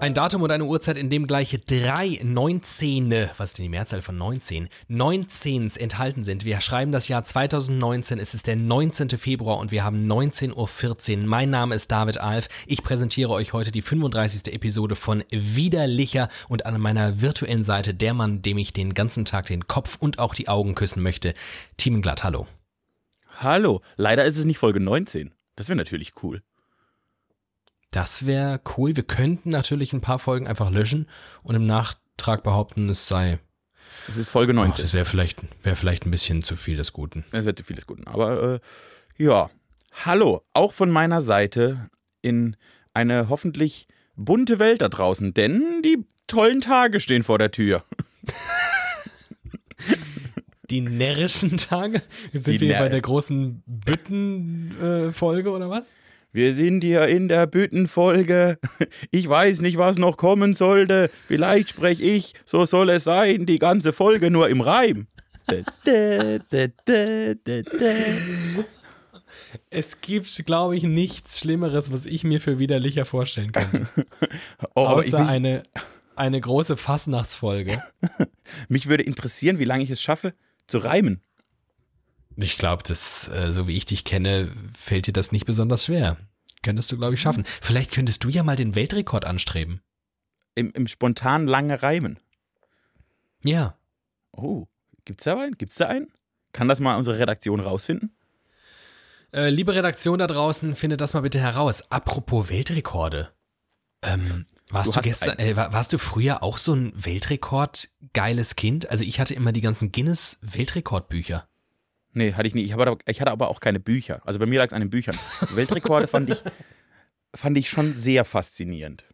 Ein Datum und eine Uhrzeit, in dem gleich drei 19, was ist denn die Mehrzahl von 19? 19s enthalten sind. Wir schreiben das Jahr 2019, es ist der 19. Februar und wir haben 19.14 Uhr. Mein Name ist David Alf. Ich präsentiere euch heute die 35. Episode von Widerlicher und an meiner virtuellen Seite der Mann, dem ich den ganzen Tag den Kopf und auch die Augen küssen möchte. Team Glatt, hallo. Hallo, leider ist es nicht Folge 19. Das wäre natürlich cool. Das wäre cool. Wir könnten natürlich ein paar Folgen einfach löschen und im Nachtrag behaupten, es sei. Es ist Folge 19. Ach, das wäre vielleicht, wär vielleicht ein bisschen zu viel des Guten. Es wäre zu viel des Guten. Aber äh, ja. Hallo, auch von meiner Seite in eine hoffentlich bunte Welt da draußen, denn die tollen Tage stehen vor der Tür. Die närrischen Tage? Sind Die wir bei der großen Bütten-Folge oder was? Wir sind hier in der Büttenfolge. Ich weiß nicht, was noch kommen sollte. Vielleicht spreche ich, so soll es sein, die ganze Folge nur im Reim. Es gibt, glaube ich, nichts Schlimmeres, was ich mir für widerlicher vorstellen kann. Oh, Außer eine, eine große Fastnachtsfolge. mich würde interessieren, wie lange ich es schaffe, zu reimen. Ich glaube, das, äh, so wie ich dich kenne, fällt dir das nicht besonders schwer. Könntest du, glaube ich, schaffen. Vielleicht könntest du ja mal den Weltrekord anstreben. Im, im spontan lange Reimen. Ja. Oh, gibt's da einen? Gibt's da einen? Kann das mal unsere Redaktion rausfinden? Äh, liebe Redaktion da draußen, findet das mal bitte heraus. Apropos Weltrekorde. Ähm, warst Du du, gestern, äh, war- warst du früher auch so ein Weltrekord-geiles Kind? Also ich hatte immer die ganzen Guinness-Weltrekordbücher. Nee, hatte ich nie. Ich, aber, ich hatte aber auch keine Bücher. Also bei mir lag es an den Büchern. Weltrekorde fand ich, fand ich schon sehr faszinierend.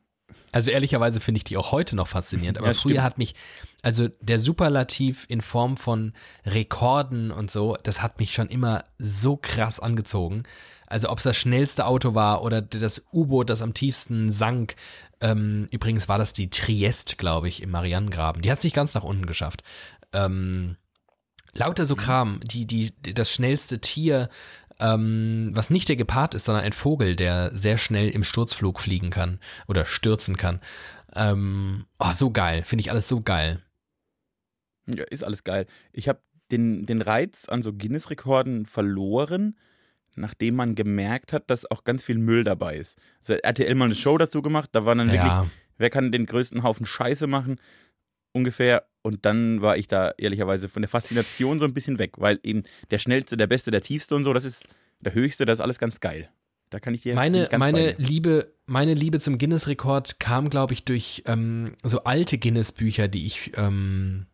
Also ehrlicherweise finde ich die auch heute noch faszinierend. Aber Ja, früher stimmt. hat mich, also der Superlativ in Form von Rekorden und so, das hat mich schon immer so krass angezogen. Also ob es das schnellste Auto war oder das U-Boot, das am tiefsten sank. Ähm, übrigens war das die Triest, glaube ich, im Marianengraben. Die hat es nicht ganz nach unten geschafft. Ähm, lauter so Kram, die, die, das schnellste Tier, ähm, was nicht der Gepard ist, sondern ein Vogel, der sehr schnell im Sturzflug fliegen kann oder stürzen kann. Ähm, oh, so geil. Finde ich alles so geil. Ja, ist alles geil. Ich habe den, den Reiz an so Guinness-Rekorden verloren, nachdem man gemerkt hat, dass auch ganz viel Müll dabei ist. Also hat RTL mal eine Show dazu gemacht, da war dann wirklich, Ja, wer kann den größten Haufen Scheiße machen, ungefähr. Und dann war ich da ehrlicherweise von der Faszination so ein bisschen weg, weil eben der schnellste, der beste, der tiefste und so, das ist der höchste, das ist alles ganz geil. Da kann ich dir meine, meine. Liebe, meine Liebe zum Guinness-Rekord kam, glaube ich, durch ähm, so alte Guinness-Bücher, die ich, ähm,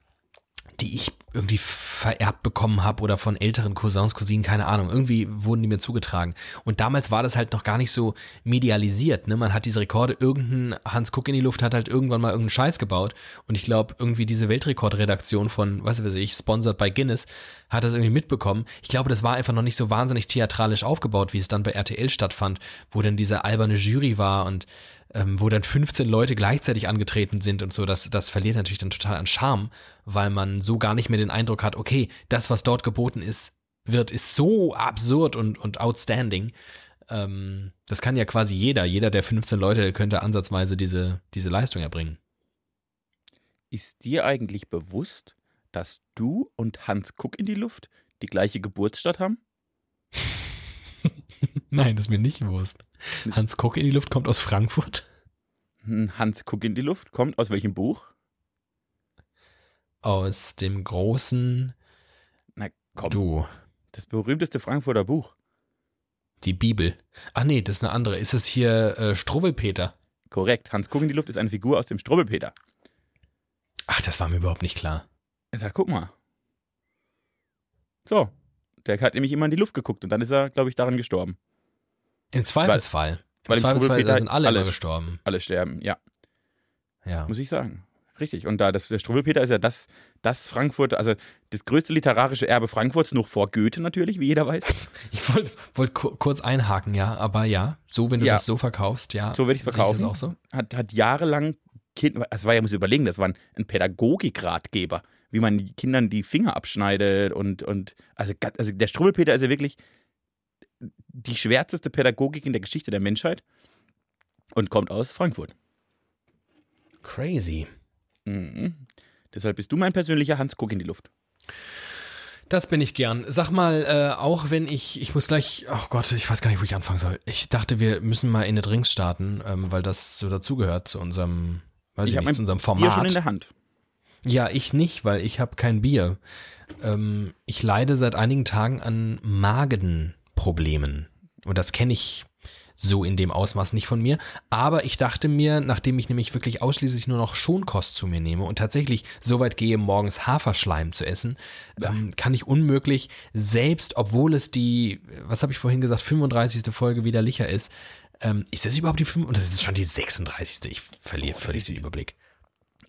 die ich irgendwie vererbt bekommen habe oder von älteren Cousins, Cousinen, keine Ahnung. Irgendwie wurden die mir zugetragen. Und damals war das halt noch gar nicht so medialisiert. Ne? Man hat diese Rekorde, irgendein Hans Kuck in die Luft hat halt irgendwann mal irgendeinen Scheiß gebaut. Und ich glaube, irgendwie diese Weltrekordredaktion von, was weiß ich, sponsored by Guinness, hat das irgendwie mitbekommen. Ich glaube, das war einfach noch nicht so wahnsinnig theatralisch aufgebaut, wie es dann bei RTL stattfand, wo dann diese alberne Jury war und ähm, wo dann 15 Leute gleichzeitig angetreten sind und so, das, das verliert natürlich dann total an Charme, weil man so gar nicht mehr den Eindruck hat, okay, das, was dort geboten ist, wird, ist so absurd und, und outstanding. Ähm, das kann ja quasi jeder. Jeder der 15 Leute könnte ansatzweise diese, diese Leistung erbringen. Ist dir eigentlich bewusst, dass du und Hans Kuck in die Luft die gleiche Geburtsstadt haben? Nein, das ist mir nicht bewusst. Hans Kuck in die Luft kommt aus Frankfurt. Hm, Hans Kuck in die Luft kommt aus welchem Buch? Aus dem großen Na komm, Du. das berühmteste Frankfurter Buch. Die Bibel. Ach nee, das ist eine andere. Ist das hier äh, Struwwelpeter? Korrekt, Hans Kuck in die Luft ist eine Figur aus dem Strubbelpeter. Ach, das war mir überhaupt nicht klar. Da guck mal. So, der hat nämlich immer in die Luft geguckt und dann ist er, glaube ich, daran gestorben. Im Zweifelsfall. weil Im im Zweifelsfall sind alle, alle- gestorben. Alle sterben, ja, Ja. muss ich sagen. Richtig. Und da das, der Struwwelpeter ist ja das, das Frankfurt, also das größte literarische Erbe Frankfurts, noch vor Goethe natürlich, wie jeder weiß. Ich wollte wollt ku- kurz einhaken, ja, aber ja, so, wenn du Ja. das so verkaufst, ja. So würde ich verkaufen. auch so. Hat, hat jahrelang Kind, das war ja, muss ich überlegen, das war ein, ein Pädagogikratgeber, wie man Kindern die Finger abschneidet und, und also, also der Strubbelpeter ist ja wirklich die schwärzeste Pädagogik in der Geschichte der Menschheit und kommt aus Frankfurt. Crazy. Mhm. Deshalb bist du mein persönlicher Hans Guck in die Luft. Das bin ich gern. Sag mal, äh, auch wenn ich, ich muss gleich, oh Gott, ich weiß gar nicht, wo ich anfangen soll. Ich dachte, wir müssen mal in eine Drinks starten, ähm, weil das so dazugehört zu unserem, weiß ich, Ich nicht, zu unserem Bier Format. schon in der Hand. Ja, ich nicht, weil ich habe kein Bier. Ähm, ich leide seit einigen Tagen an Magenproblemen. Und das kenne ich so in dem Ausmaß nicht von mir. Aber ich dachte mir, nachdem ich nämlich wirklich ausschließlich nur noch Schonkost zu mir nehme und tatsächlich so weit gehe, morgens Haferschleim zu essen, ähm, kann ich unmöglich, selbst obwohl es die, was habe ich vorhin gesagt, 35. Folge wieder Licher ist, ähm, ist das überhaupt die 5? Und das ist schon die 36. Ich verliere völlig den Überblick.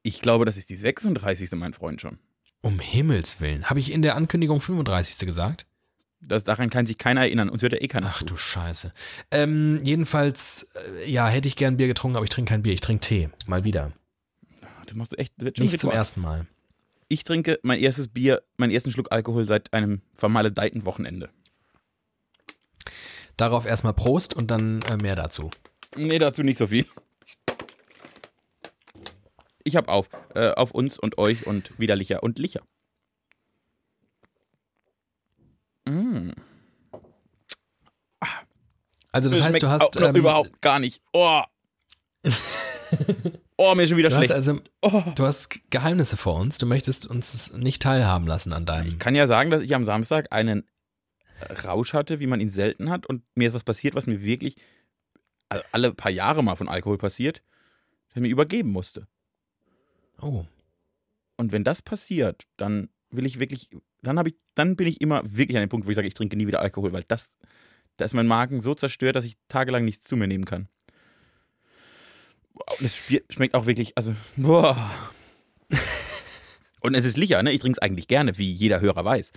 Ich glaube, das ist die 36. mein Freund schon. Um Himmels Willen. Habe ich in der Ankündigung 35. gesagt? Das, daran kann sich keiner erinnern. Uns hört ja eh keiner Ach zu. du Scheiße. Ähm, jedenfalls, äh, ja, hätte ich gern Bier getrunken, aber ich trinke kein Bier. Ich trinke Tee. Mal wieder. Das machst du echt, das wird schon Nicht zum ersten Mal. Ich trinke mein erstes Bier, meinen ersten Schluck Alkohol seit einem vermaledeiten Wochenende. Darauf erstmal Prost und dann äh, mehr dazu. Nee, dazu nicht so viel. Ich hab auf. Äh, auf uns und euch und widerlicher und licher. Mm. Also das, heißt, schmeckt du hast, ähm, überhaupt gar nicht. Oh. oh, mir ist schon wieder du hast schlecht. also, Oh. du hast Geheimnisse vor uns. Du möchtest uns nicht teilhaben lassen an deinem. Ich kann ja sagen, dass ich am Samstag einen Rausch hatte, wie man ihn selten hat. Und mir ist was passiert, was mir wirklich all- alle paar Jahre mal von Alkohol passiert, der mir übergeben musste. Oh, Und wenn das passiert, dann will ich wirklich, dann habe ich, dann bin ich immer wirklich an dem Punkt, wo ich sage, ich trinke nie wieder Alkohol, weil das, da ist mein Magen so zerstört, dass ich tagelang nichts zu mir nehmen kann. Und es schmeckt auch wirklich, also, boah. Und es ist Licher, ne? Ich trinke es eigentlich gerne, wie jeder Hörer weiß.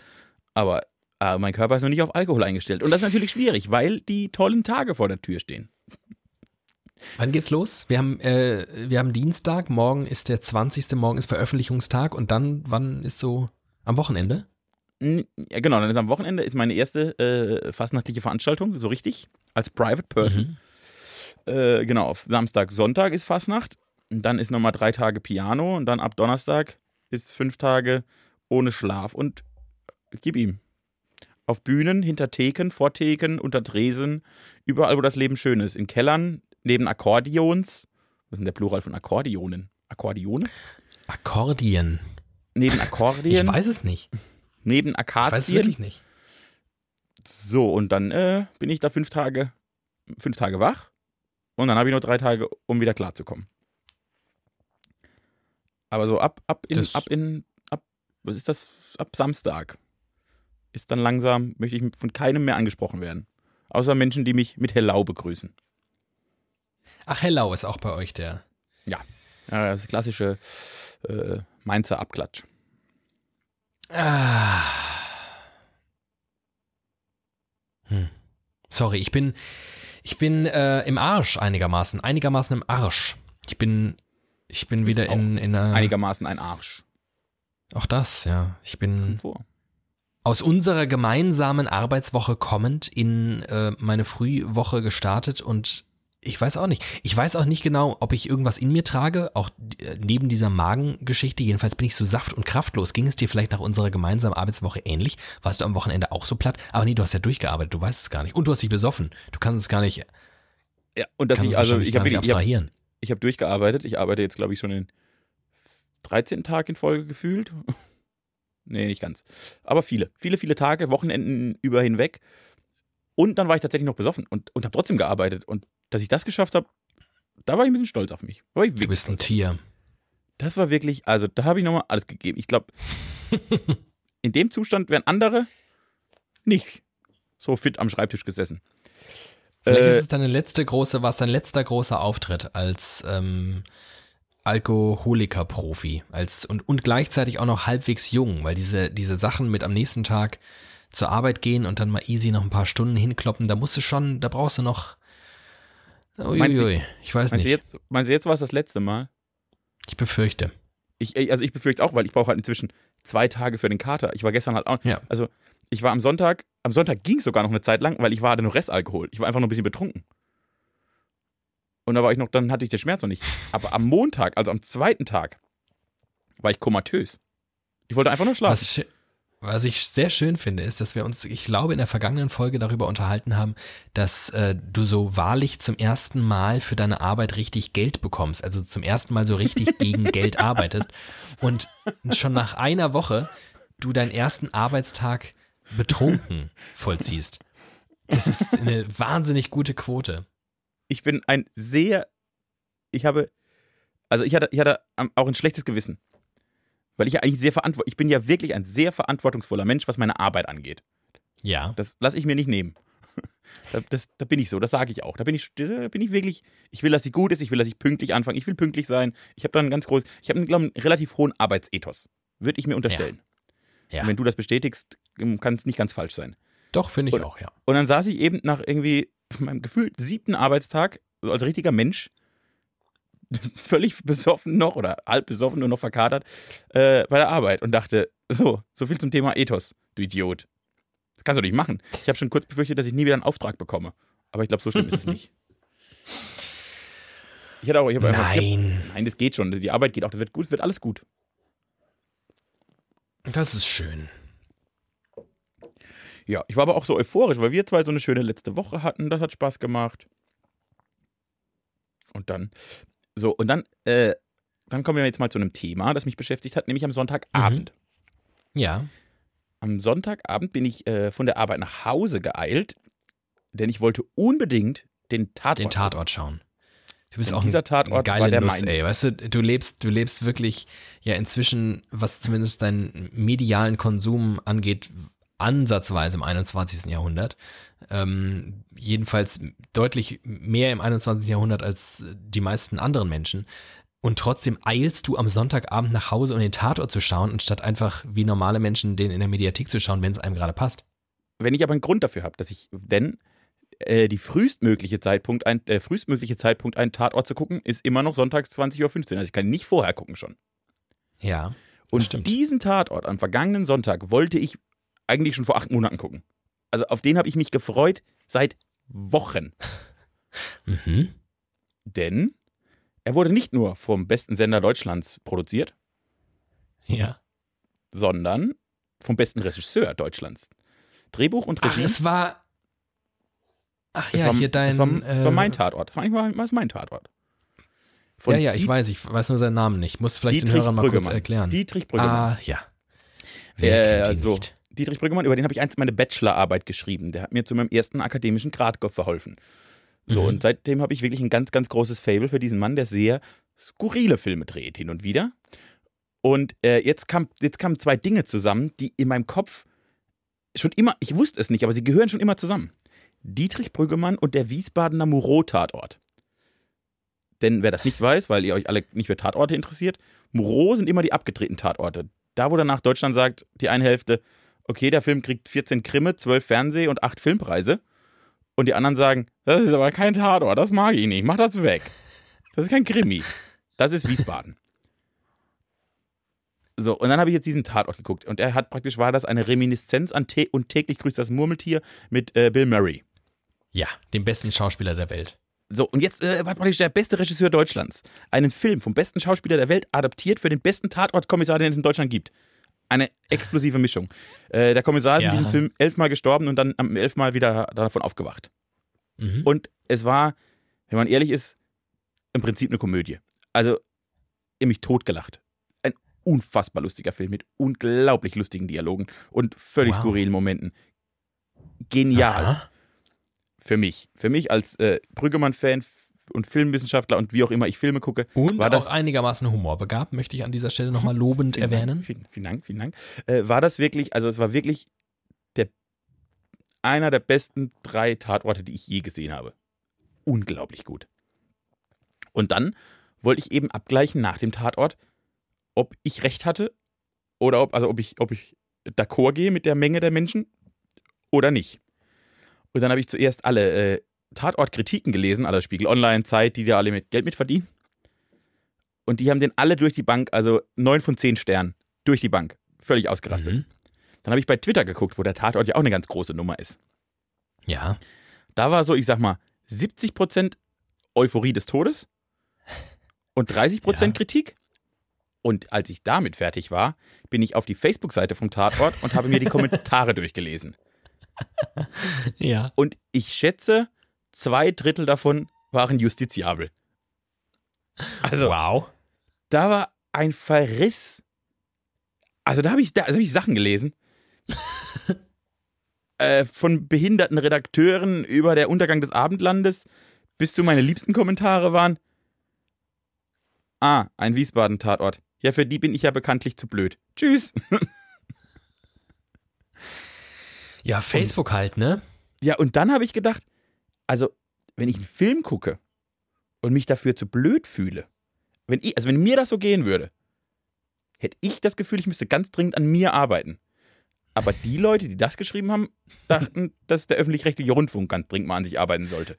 Aber äh, mein Körper ist noch nicht auf Alkohol eingestellt. Und das ist natürlich schwierig, weil die tollen Tage vor der Tür stehen. wann geht's los? Wir haben, äh, wir haben Dienstag, morgen ist der 20. Morgen ist Veröffentlichungstag und dann, wann ist so am Wochenende? Genau, dann ist am Wochenende ist meine erste äh, fastnachtliche Veranstaltung, so richtig, als Private Person. Mhm. Äh, genau, auf Samstag, Sonntag ist Fastnacht. Und dann ist nochmal drei Tage Piano und dann ab Donnerstag ist fünf Tage ohne Schlaf und gib ihm. Auf Bühnen, hinter Theken, vor Theken, unter Tresen, überall, wo das Leben schön ist. In Kellern, neben Akkordeons. Was ist denn der Plural von Akkordeonen? Akkordeone? Akkordeon. Neben Ich Akkordien, weiß es nicht. Neben Ich weiß Akazien. wirklich nicht. So, und dann äh, bin ich da fünf Tage, fünf Tage wach. Und dann habe ich noch drei Tage, um wieder klarzukommen. Aber so ab, ab in, Das- ab in, ab, was ist das? Ab Samstag ist dann langsam, möchte ich von keinem mehr angesprochen werden. Außer Menschen, die mich mit Hello begrüßen. Ach, Hellau ist auch bei euch der. Ja, das klassische äh, Mainzer Abklatsch. Ah. Hm. Sorry, ich bin, ich bin äh, im Arsch einigermaßen, einigermaßen im Arsch. Ich bin, ich bin wieder in, in einer. Einigermaßen ein Arsch. Auch das, ja. Ich bin aus unserer gemeinsamen Arbeitswoche kommend in äh, meine Frühwoche gestartet und ich weiß auch nicht. Ich weiß auch nicht genau, ob ich irgendwas in mir trage, auch äh, neben dieser Magengeschichte. Jedenfalls bin ich so saft- und kraftlos. Ging es dir vielleicht nach unserer gemeinsamen Arbeitswoche ähnlich? Warst du am Wochenende auch so platt? Aber nee, du hast ja durchgearbeitet, du weißt es gar nicht. Und du hast dich besoffen. Du kannst es gar nicht, Ja, und dass ich, also ich habe wirklich, abstrahieren. ich hab durchgearbeitet. Ich arbeite jetzt, glaube ich, schon den 13. Tag in Folge gefühlt. nee, nicht ganz. Aber viele, viele, viele Tage, Wochenenden über hinweg. Und dann war ich tatsächlich noch besoffen und, und habe trotzdem gearbeitet. Und dass ich das geschafft habe, da war ich ein bisschen stolz auf mich. Du bist ein. Tier. Das war wirklich, also da habe ich nochmal alles gegeben. Ich glaube, in dem Zustand wären andere nicht so fit am Schreibtisch gesessen. Vielleicht Äh, ist es deine letzte große, war es dein letzter großer Auftritt als ähm, Alkoholiker-Profi als und, und gleichzeitig auch noch halbwegs jung, weil diese, diese Sachen mit am nächsten Tag zur Arbeit gehen und dann mal easy noch ein paar Stunden hinkloppen, da musst du schon, da brauchst du noch. Meinst du- Uiuiui, ich weiß Meinst du, nicht. jetzt, meinst du, jetzt war es das letzte Mal? Ich befürchte. Ich, also ich befürchte es auch, weil ich brauche halt inzwischen zwei Tage für den Kater. Ich war gestern halt auch. Ja. Also ich war am Sonntag, am Sonntag ging es sogar noch eine Zeit lang, weil ich war hatte noch Restalkohol. Ich war einfach nur ein bisschen betrunken. Und da war ich noch, dann hatte ich den Schmerz noch nicht. Aber am Montag, also am zweiten Tag, war ich komatös. Ich wollte einfach nur schlafen. Was, ich sehr schön finde, ist, dass wir uns, ich glaube, in der vergangenen Folge darüber unterhalten haben, dass äh, du so wahrlich zum ersten Mal für deine Arbeit richtig Geld bekommst. Also zum ersten Mal so richtig gegen Geld arbeitest. Und schon nach einer Woche du deinen ersten Arbeitstag betrunken vollziehst. Das ist eine wahnsinnig gute Quote. ich bin ein sehr, ich habe, also ich hatte, ich hatte auch ein schlechtes Gewissen. Weil ich ja eigentlich sehr verantwortlich, ich bin ja wirklich ein sehr verantwortungsvoller Mensch, was meine Arbeit angeht. Ja. Das lasse ich mir nicht nehmen. Da, das, da bin ich so, das sage ich auch. Da bin ich, da bin ich wirklich, ich will, dass sie gut ist, ich will, dass ich pünktlich anfange, ich will pünktlich sein. Ich habe dann einen ganz groß, ich habe, glaube ich, einen relativ hohen Arbeitsethos. Würde ich mir unterstellen. Ja. Und wenn du das bestätigst, kann es nicht ganz falsch sein. Doch, finde ich Und- auch, ja. Und dann saß ich eben nach irgendwie meinem gefühlt siebten Arbeitstag, so als richtiger Mensch, völlig besoffen noch oder halb besoffen, nur noch verkatert, äh, bei der Arbeit und dachte, so, so viel zum Thema Ethos, du Idiot. Das kannst du nicht machen. Ich habe schon kurz befürchtet, dass ich nie wieder einen Auftrag bekomme. Aber ich glaube, so schlimm ist es nicht. Ich hatte auch, ich habe einfach, ich hab, Nein. nein, das geht schon. Die Arbeit geht auch, das wird gut, wird alles gut. Das ist schön. Ja, ich war aber auch so euphorisch, weil wir zwei so eine schöne letzte Woche hatten. Das hat Spaß gemacht. Und dann, so, und dann, äh, dann kommen wir jetzt mal zu einem Thema, das mich beschäftigt hat, nämlich am Sonntagabend. Ja. Am Sonntagabend bin ich äh, von der Arbeit nach Hause geeilt, denn ich wollte unbedingt den Tatort. den Tatort schauen. Du bist auch dieser ein, Tatort ein geile Nuss, ey. Weißt du, du lebst, du lebst wirklich ja inzwischen, was zumindest deinen medialen Konsum angeht, ansatzweise im 21. Jahrhundert. Ähm, jedenfalls deutlich mehr im 21. Jahrhundert als die meisten anderen Menschen. Und trotzdem eilst du am Sonntagabend nach Hause, um den Tatort zu schauen, anstatt einfach wie normale Menschen den in der Mediathek zu schauen, wenn es einem gerade passt. Wenn ich aber einen Grund dafür habe, dass ich, denn äh, die frühestmögliche Zeitpunkt, ein, äh, frühestmögliche Zeitpunkt, einen Tatort zu gucken, ist immer noch sonntags 20.15 Uhr. Also ich kann nicht vorher gucken schon. Ja. Und stimmt. diesen Tatort am vergangenen Sonntag wollte ich eigentlich schon vor acht Monaten gucken. Also auf den habe ich mich gefreut seit Wochen. Mhm. Denn er wurde nicht nur vom besten Sender Deutschlands produziert, Ja. sondern vom besten Regisseur Deutschlands. Drehbuch und Ach, Regie. es war. Ach ja, war, hier dein. das war, das war äh, mein Tatort. Das war eigentlich mal- mein Tatort. Von ja, ja, ich Diet- weiß, ich weiß nur seinen Namen nicht. Muss vielleicht den Dietrich Hörern mal kurz Brüggemann. erklären. Dietrich Brüggemann. Ah, ja. Äh, Wer kennt ihn also, nicht? Dietrich Brüggemann, über den habe ich einst meine Bachelorarbeit geschrieben. Der hat mir zu meinem ersten akademischen Grad verholfen. So, Mhm. und seitdem habe ich wirklich ein ganz, ganz großes Fable für diesen Mann, der sehr skurrile Filme dreht, hin und wieder. Und äh, jetzt, kam, jetzt kamen zwei Dinge zusammen, die in meinem Kopf schon immer, ich wusste es nicht, aber sie gehören schon immer zusammen. Dietrich Brüggemann und der Wiesbadener Murau-Tatort. Denn wer das nicht weiß, weil ihr euch alle nicht für Tatorte interessiert, Murau sind immer die abgedrehten Tatorte. Da, wo danach Deutschland sagt, die eine Hälfte, okay, der Film kriegt 14 Krimme, 12 Fernseh- und 8 Filmpreise. Und die anderen sagen, das ist aber kein Tatort, das mag ich nicht, mach das weg. Das ist kein Krimi. Das ist Wiesbaden. So, und dann habe ich jetzt diesen Tatort geguckt. Und er hat praktisch, war das eine Reminiszenz an Tä und täglich grüßt das Murmeltier mit äh, Bill Murray. Ja, dem besten Schauspieler der Welt. So, und jetzt äh, war praktisch der beste Regisseur Deutschlands. Einen Film vom besten Schauspieler der Welt adaptiert für den besten Tatortkommissar, den es in Deutschland gibt. Eine explosive Mischung. Äh, der Kommissar ist Ja. in diesem Film elfmal gestorben und dann am elfmal wieder davon aufgewacht. Mhm. Und es war, wenn man ehrlich ist, im Prinzip eine Komödie. Also, ihr mich totgelacht. Ein unfassbar lustiger Film mit unglaublich lustigen Dialogen und völlig Wow. skurrilen Momenten. Genial Aha. für mich. Für mich als äh, Brüggemann-Fan und Filmwissenschaftler und wie auch immer ich Filme gucke. Und war auch das, einigermaßen humorbegabt, möchte ich an dieser Stelle nochmal lobend Vielen erwähnen. Dank, vielen, vielen Dank, vielen Dank. Äh, war das wirklich, also es war wirklich der, einer der besten drei Tatorte, die ich je gesehen habe. Unglaublich gut. Und dann wollte ich eben abgleichen nach dem Tatort, ob ich recht hatte oder ob, also ob ich, ob ich d'accord gehe mit der Menge der Menschen oder nicht. Und dann habe ich zuerst alle äh, Tatortkritiken gelesen, aller Spiegel Online, Zeit, die da alle mit Geld mitverdienen. Und die haben den alle durch die Bank, also neun von zehn Sternen, durch die Bank. Völlig ausgerastet. Mhm. Dann habe ich bei Twitter geguckt, wo der Tatort ja auch eine ganz große Nummer ist. Ja. Da war so, ich sag mal, 70% Euphorie des Todes und 30% Ja. Kritik. Und als ich damit fertig war, bin ich auf die Facebook-Seite vom Tatort und habe mir die Kommentare durchgelesen. Ja. Und ich schätze, zwei Drittel davon waren justiziabel. Also, wow. da war ein Verriss. Also da habe ich, da, hab ich Sachen gelesen. äh, von behinderten Redakteuren über der Untergang des Abendlandes bis zu meine liebsten Kommentare waren. Ah, ein Wiesbaden-Tatort. Ja, für die bin ich ja bekanntlich zu blöd. Tschüss. Ja, Facebook halt, ne? Ja, und dann habe ich gedacht, also, wenn ich einen Film gucke und mich dafür zu blöd fühle, wenn ich, also wenn mir das so gehen würde, hätte ich das Gefühl, ich müsste ganz dringend an mir arbeiten. Aber die Leute, die das geschrieben haben, dachten, dass der öffentlich-rechtliche Rundfunk ganz dringend mal an sich arbeiten sollte.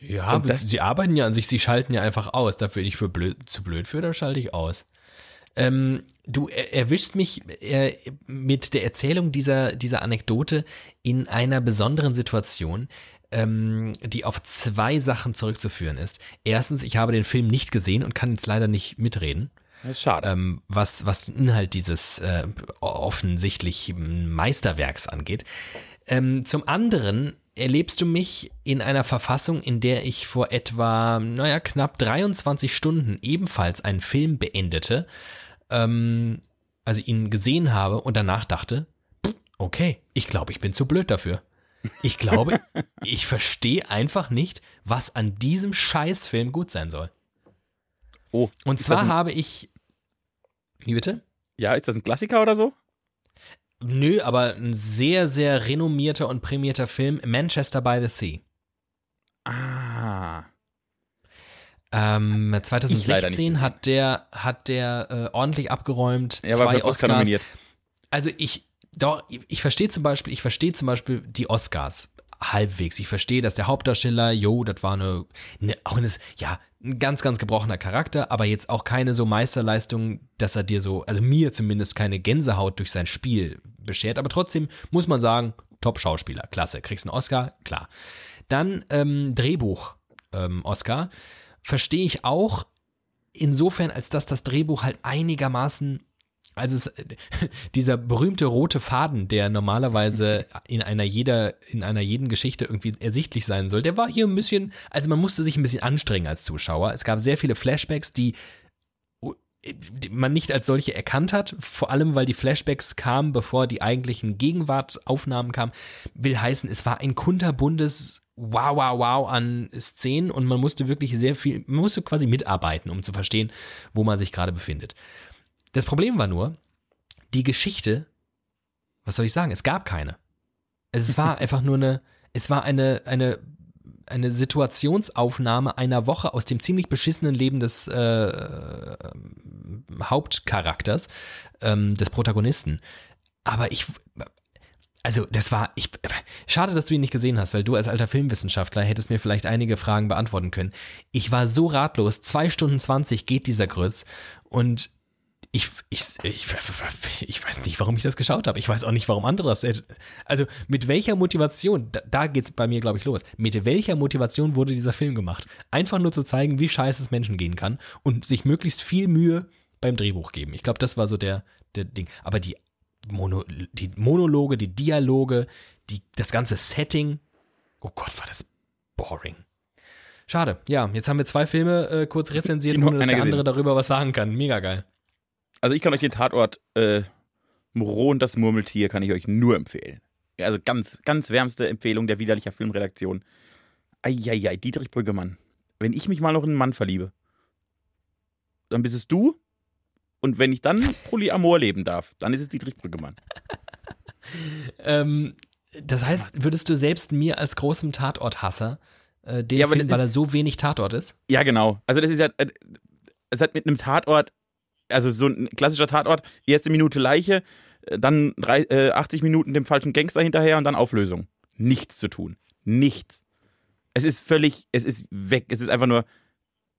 Ja, Und aber das- sie arbeiten ja an sich, sie schalten ja einfach aus. Dafür bin ich für blöd, zu blöd für, da schalte ich aus. Ähm, du er, erwischst mich äh, mit der Erzählung dieser, dieser Anekdote in einer besonderen Situation, ähm, die auf zwei Sachen zurückzuführen ist. Erstens, ich habe den Film nicht gesehen und kann jetzt leider nicht mitreden Das ist schade. ähm, was, was den Inhalt dieses äh, offensichtlich Meisterwerks angeht. Ähm, zum anderen erlebst du mich in einer Verfassung, in der ich vor etwa, naja, knapp 23 Stunden ebenfalls einen Film beendete, ähm, also ihn gesehen habe und danach dachte, okay, ich glaube, ich bin zu blöd dafür. Ich glaube, ich verstehe einfach nicht, was an diesem Scheißfilm gut sein soll. oh, Und zwar ein, habe ich. Wie bitte? ja, ist das ein Klassiker oder so? Nö, aber ein sehr, sehr renommierter und prämierter Film, Manchester by the Sea. Ah. Ähm, Ich leider nicht 2016 gesehen. hat der, hat der äh, ordentlich abgeräumt. Er war zwei für Oscar Oscars. nominiert. Also ich, doch, ich, verstehe zum Beispiel, ich verstehe zum Beispiel die Oscars halbwegs. Ich verstehe, dass der Hauptdarsteller, jo, das war eine, eine auch eine, ja, ein ganz, ganz gebrochener Charakter, aber jetzt auch keine so Meisterleistung, dass er dir so, also mir zumindest keine Gänsehaut durch sein Spiel beschert, aber trotzdem muss man sagen, Top-Schauspieler, klasse, kriegst einen Oscar, klar. Dann ähm, Drehbuch, ähm, Oscar, verstehe ich auch insofern, als dass das Drehbuch halt einigermaßen also es, dieser berühmte rote Faden, der normalerweise in einer jeder, in einer jeden Geschichte irgendwie ersichtlich sein soll, der war hier ein bisschen, also man musste sich ein bisschen anstrengen als Zuschauer. Es gab sehr viele Flashbacks, die die man nicht als solche erkannt hat, vor allem weil die Flashbacks kamen, bevor die eigentlichen Gegenwartaufnahmen kamen, will heißen, es war ein kunterbundes Wow, wow, wow an Szenen und man musste wirklich sehr viel, man musste quasi mitarbeiten, um zu verstehen, wo man sich gerade befindet. Das Problem war nur, die Geschichte, was soll ich sagen, es gab keine. Es war einfach nur eine, es war eine, eine, eine Situationsaufnahme einer Woche aus dem ziemlich beschissenen Leben des äh, Hauptcharakters, ähm, des Protagonisten. Aber ich, also das war, ich, schade, dass du ihn nicht gesehen hast, weil du als alter Filmwissenschaftler hättest mir vielleicht einige Fragen beantworten können. Ich war so ratlos, zwei Stunden 20 geht dieser Grütz und ich, ich, ich, ich weiß nicht, warum ich das geschaut habe. Ich weiß auch nicht, warum andere das. Also, mit welcher Motivation, da, da geht es bei mir, glaube ich, los. Mit welcher Motivation wurde dieser Film gemacht? Einfach nur zu zeigen, wie scheiße es Menschen gehen kann und sich möglichst viel Mühe beim Drehbuch geben. Ich glaube, das war so der, der Ding. Aber die, Mono, die Monologe, die Dialoge, die, das ganze Setting, oh Gott, war das boring. Schade. Ja, jetzt haben wir zwei Filme äh, kurz rezensiert, ohne dass der andere darüber was sagen kann. Mega geil. Also ich kann euch den Tatort äh, Moreau und das Murmeltier kann ich euch nur empfehlen. Also ganz, ganz wärmste Empfehlung der widerlicher Filmredaktion. Eieiei, Dietrich Brüggemann. Wenn ich mich mal noch in einen Mann verliebe, dann bist es du. Und wenn ich dann Polyamor leben darf, dann ist es Dietrich Brüggemann. Ähm, das heißt, würdest du selbst mir als großem Tatorthasser äh, den Ja, das weil ist- er so wenig Tatort ist? Ja, genau. Also das ist ja, äh, es hat mit einem Tatort, also so ein klassischer Tatort, erste Minute Leiche, äh, dann drei, äh, 80 Minuten dem falschen Gangster hinterher und dann Auflösung. Nichts zu tun. Nichts. Es ist völlig, es ist weg. Es ist einfach nur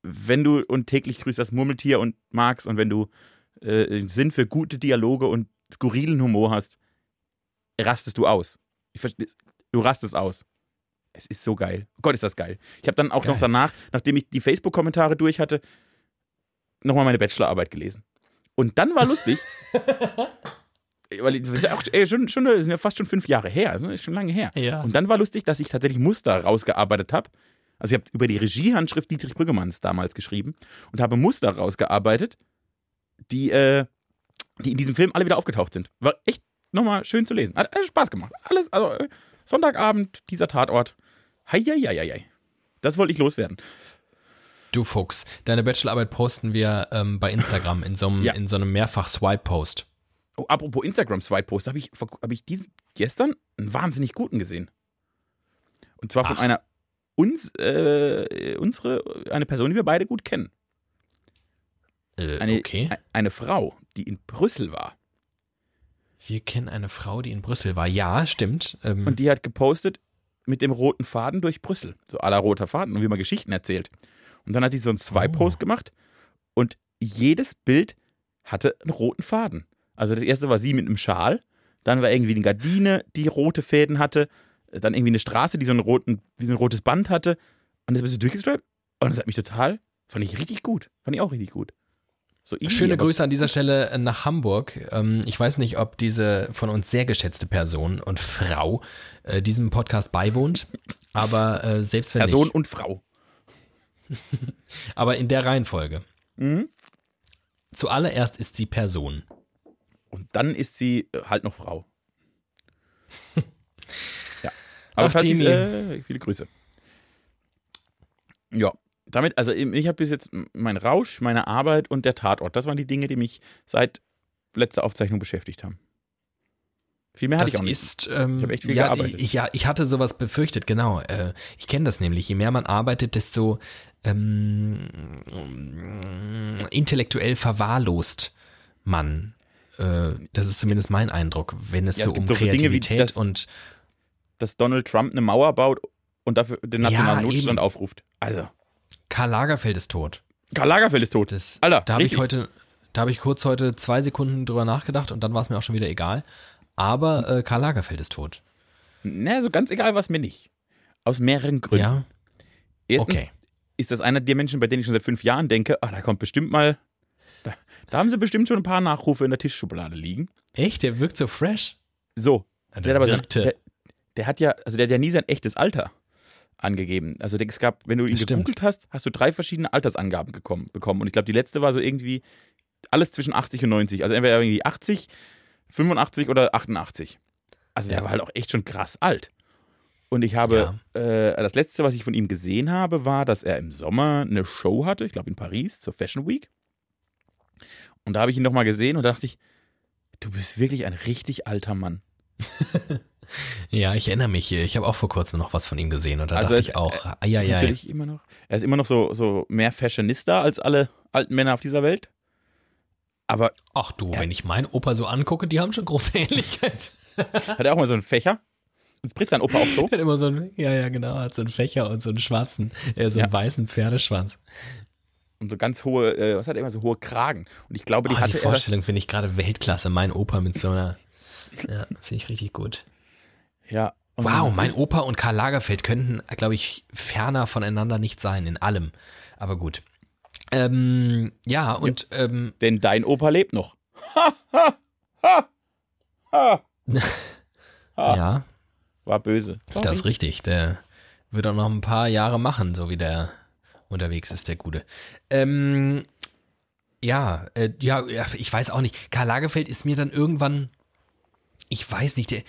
wenn du und täglich grüßt das Murmeltier und magst und wenn du äh, Sinn für gute Dialoge und skurrilen Humor hast, rastest du aus. Ich verstehe, du rastest aus. Es ist so geil. Gott, ist das geil. Ich habe dann auch Geil. noch danach, nachdem ich die Facebook-Kommentare durch hatte, nochmal meine Bachelorarbeit gelesen. Und dann war lustig, weil das ist ja auch ey, schon, schon, das sind ja fast schon fünf Jahre her, das ist schon lange her. Ja. Und dann war lustig, dass ich tatsächlich Muster rausgearbeitet habe. Also ich habe über die Regiehandschrift Dietrich Brüggemanns damals geschrieben und habe Muster rausgearbeitet, die, äh, die in diesem Film alle wieder aufgetaucht sind. War echt nochmal schön zu lesen. Hat, hat Spaß gemacht. Alles, also äh, Sonntagabend, dieser Tatort. Heieieiei. Das wollte ich loswerden. Du Fuchs, deine Bachelorarbeit posten wir ähm, bei Instagram in so einem, Ja. in so einem Mehrfach-Swipe-Post. Oh, apropos Instagram-Swipe-Post, habe ich, hab ich diesen, gestern einen wahnsinnig guten gesehen. Und zwar von Ach. einer uns, äh, unsere, eine Person, die wir beide gut kennen. Äh, Eine, okay. eine Frau, die in Brüssel war. Wir kennen eine Frau, die in Brüssel war. Ja, stimmt. Ähm, Und die hat gepostet mit dem roten Faden durch Brüssel. So aller roter Faden und wie man Geschichten erzählt. Und dann hat die so einen Swipe-Post gemacht und jedes Bild hatte einen roten Faden. Also das erste war sie mit einem Schal, dann war irgendwie eine Gardine, die rote Fäden hatte, dann irgendwie eine Straße, die so, einen roten, wie so ein rotes Band hatte. Und das bist du durchgestrippt. Und das hat mich total, fand ich richtig gut. Fand ich auch richtig gut. So easy, Schöne Grüße an dieser Stelle nach Hamburg. Ähm, ich weiß nicht, ob diese von uns sehr geschätzte Person und Frau äh, diesem Podcast beiwohnt, aber äh, selbst wenn Person nicht. und Frau. Aber in der Reihenfolge. Mhm. Zuallererst ist sie Person. Und dann ist sie äh, halt noch Frau. ja. Aber Ach, Tini. äh, viele Grüße. Ja. Damit, also ich habe bis jetzt mein Rausch, meine Arbeit und der Tatort. Das waren die Dinge, die mich seit letzter Aufzeichnung beschäftigt haben. Viel mehr hatte Das ich auch nicht. ist, ähm, Ich hab echt viel ja, gearbeitet. Ich, ja, ich hatte sowas befürchtet, genau. Äh, ich kenne das nämlich. Je mehr man arbeitet, desto ähm, intellektuell verwahrlost man. Äh, das ist zumindest mein Eindruck, wenn es Ja, so es um so Dinge wie Kreativität das- und Dass Donald Trump eine Mauer baut und dafür den nationalen Ja, Notstand eben. aufruft. Also, Karl Lagerfeld ist tot. Karl Lagerfeld ist tot. Das, Alter, da habe ich heute, da habe ich kurz heute zwei Sekunden drüber nachgedacht und dann war es mir auch schon wieder egal. Aber äh, Karl Lagerfeld ist tot. Na, so ganz egal was mir nicht. Aus mehreren Gründen. Ja, Erstens okay. ist das einer der Menschen, bei denen ich schon seit fünf Jahren denke, ah, da kommt bestimmt mal, da, da haben sie bestimmt schon ein paar Nachrufe in der Tischschublade liegen. Echt? Der wirkt so fresh. So, Der der hat aber sein, der, der hat ja, also der hat ja nie sein echtes Alter angegeben. Also es gab, wenn du ihn stimmt. gegoogelt hast, hast du drei verschiedene Altersangaben gekommen, bekommen. Und ich glaube, die letzte war so irgendwie alles zwischen 80 und 90. Also entweder irgendwie 80, 85 oder 88. Also der Ja. war halt auch echt schon krass alt. Und ich habe, äh, das letzte, was ich von ihm gesehen habe, war, dass er im Sommer eine Show hatte, ich glaube in Paris, zur Fashion Week. Und da habe ich ihn nochmal gesehen und da dachte ich, du bist wirklich ein richtig alter Mann. Ja, ich erinnere mich. Ich habe auch vor kurzem noch was von ihm gesehen und da Also dachte ich auch, Ist eieiei. natürlich immer noch. Er ist immer noch so, so mehr Fashionista als alle alten Männer auf dieser Welt. Aber Ach du, wenn ich meinen Opa so angucke, die haben schon große Ähnlichkeit. hat er auch mal so einen Fächer? Das bricht dein Opa auch so? Hat immer so einen, ja, ja, genau, hat so einen Fächer und so einen schwarzen, äh, so einen Ja. weißen Pferdeschwanz. Und so ganz hohe, äh, was hat er immer, so hohe Kragen. Und ich glaube, die Oh, die hatte er. Vorstellung finde ich gerade Weltklasse. Mein Opa mit so einer, ja, finde ich richtig gut. Ja. Wow, mein Opa und Karl Lagerfeld könnten, glaube ich, ferner voneinander nicht sein, in allem. Aber gut. Ähm, ja, und ähm, Denn dein Opa lebt noch. Ha, ha, ha, ha. Ja, War böse. Sorry. das ist richtig. Der wird auch noch ein paar Jahre machen, so wie der unterwegs ist, der Gute. Ähm, ja, äh, ja, ja, ich weiß auch nicht. Karl Lagerfeld ist mir dann irgendwann, ich weiß nicht, der,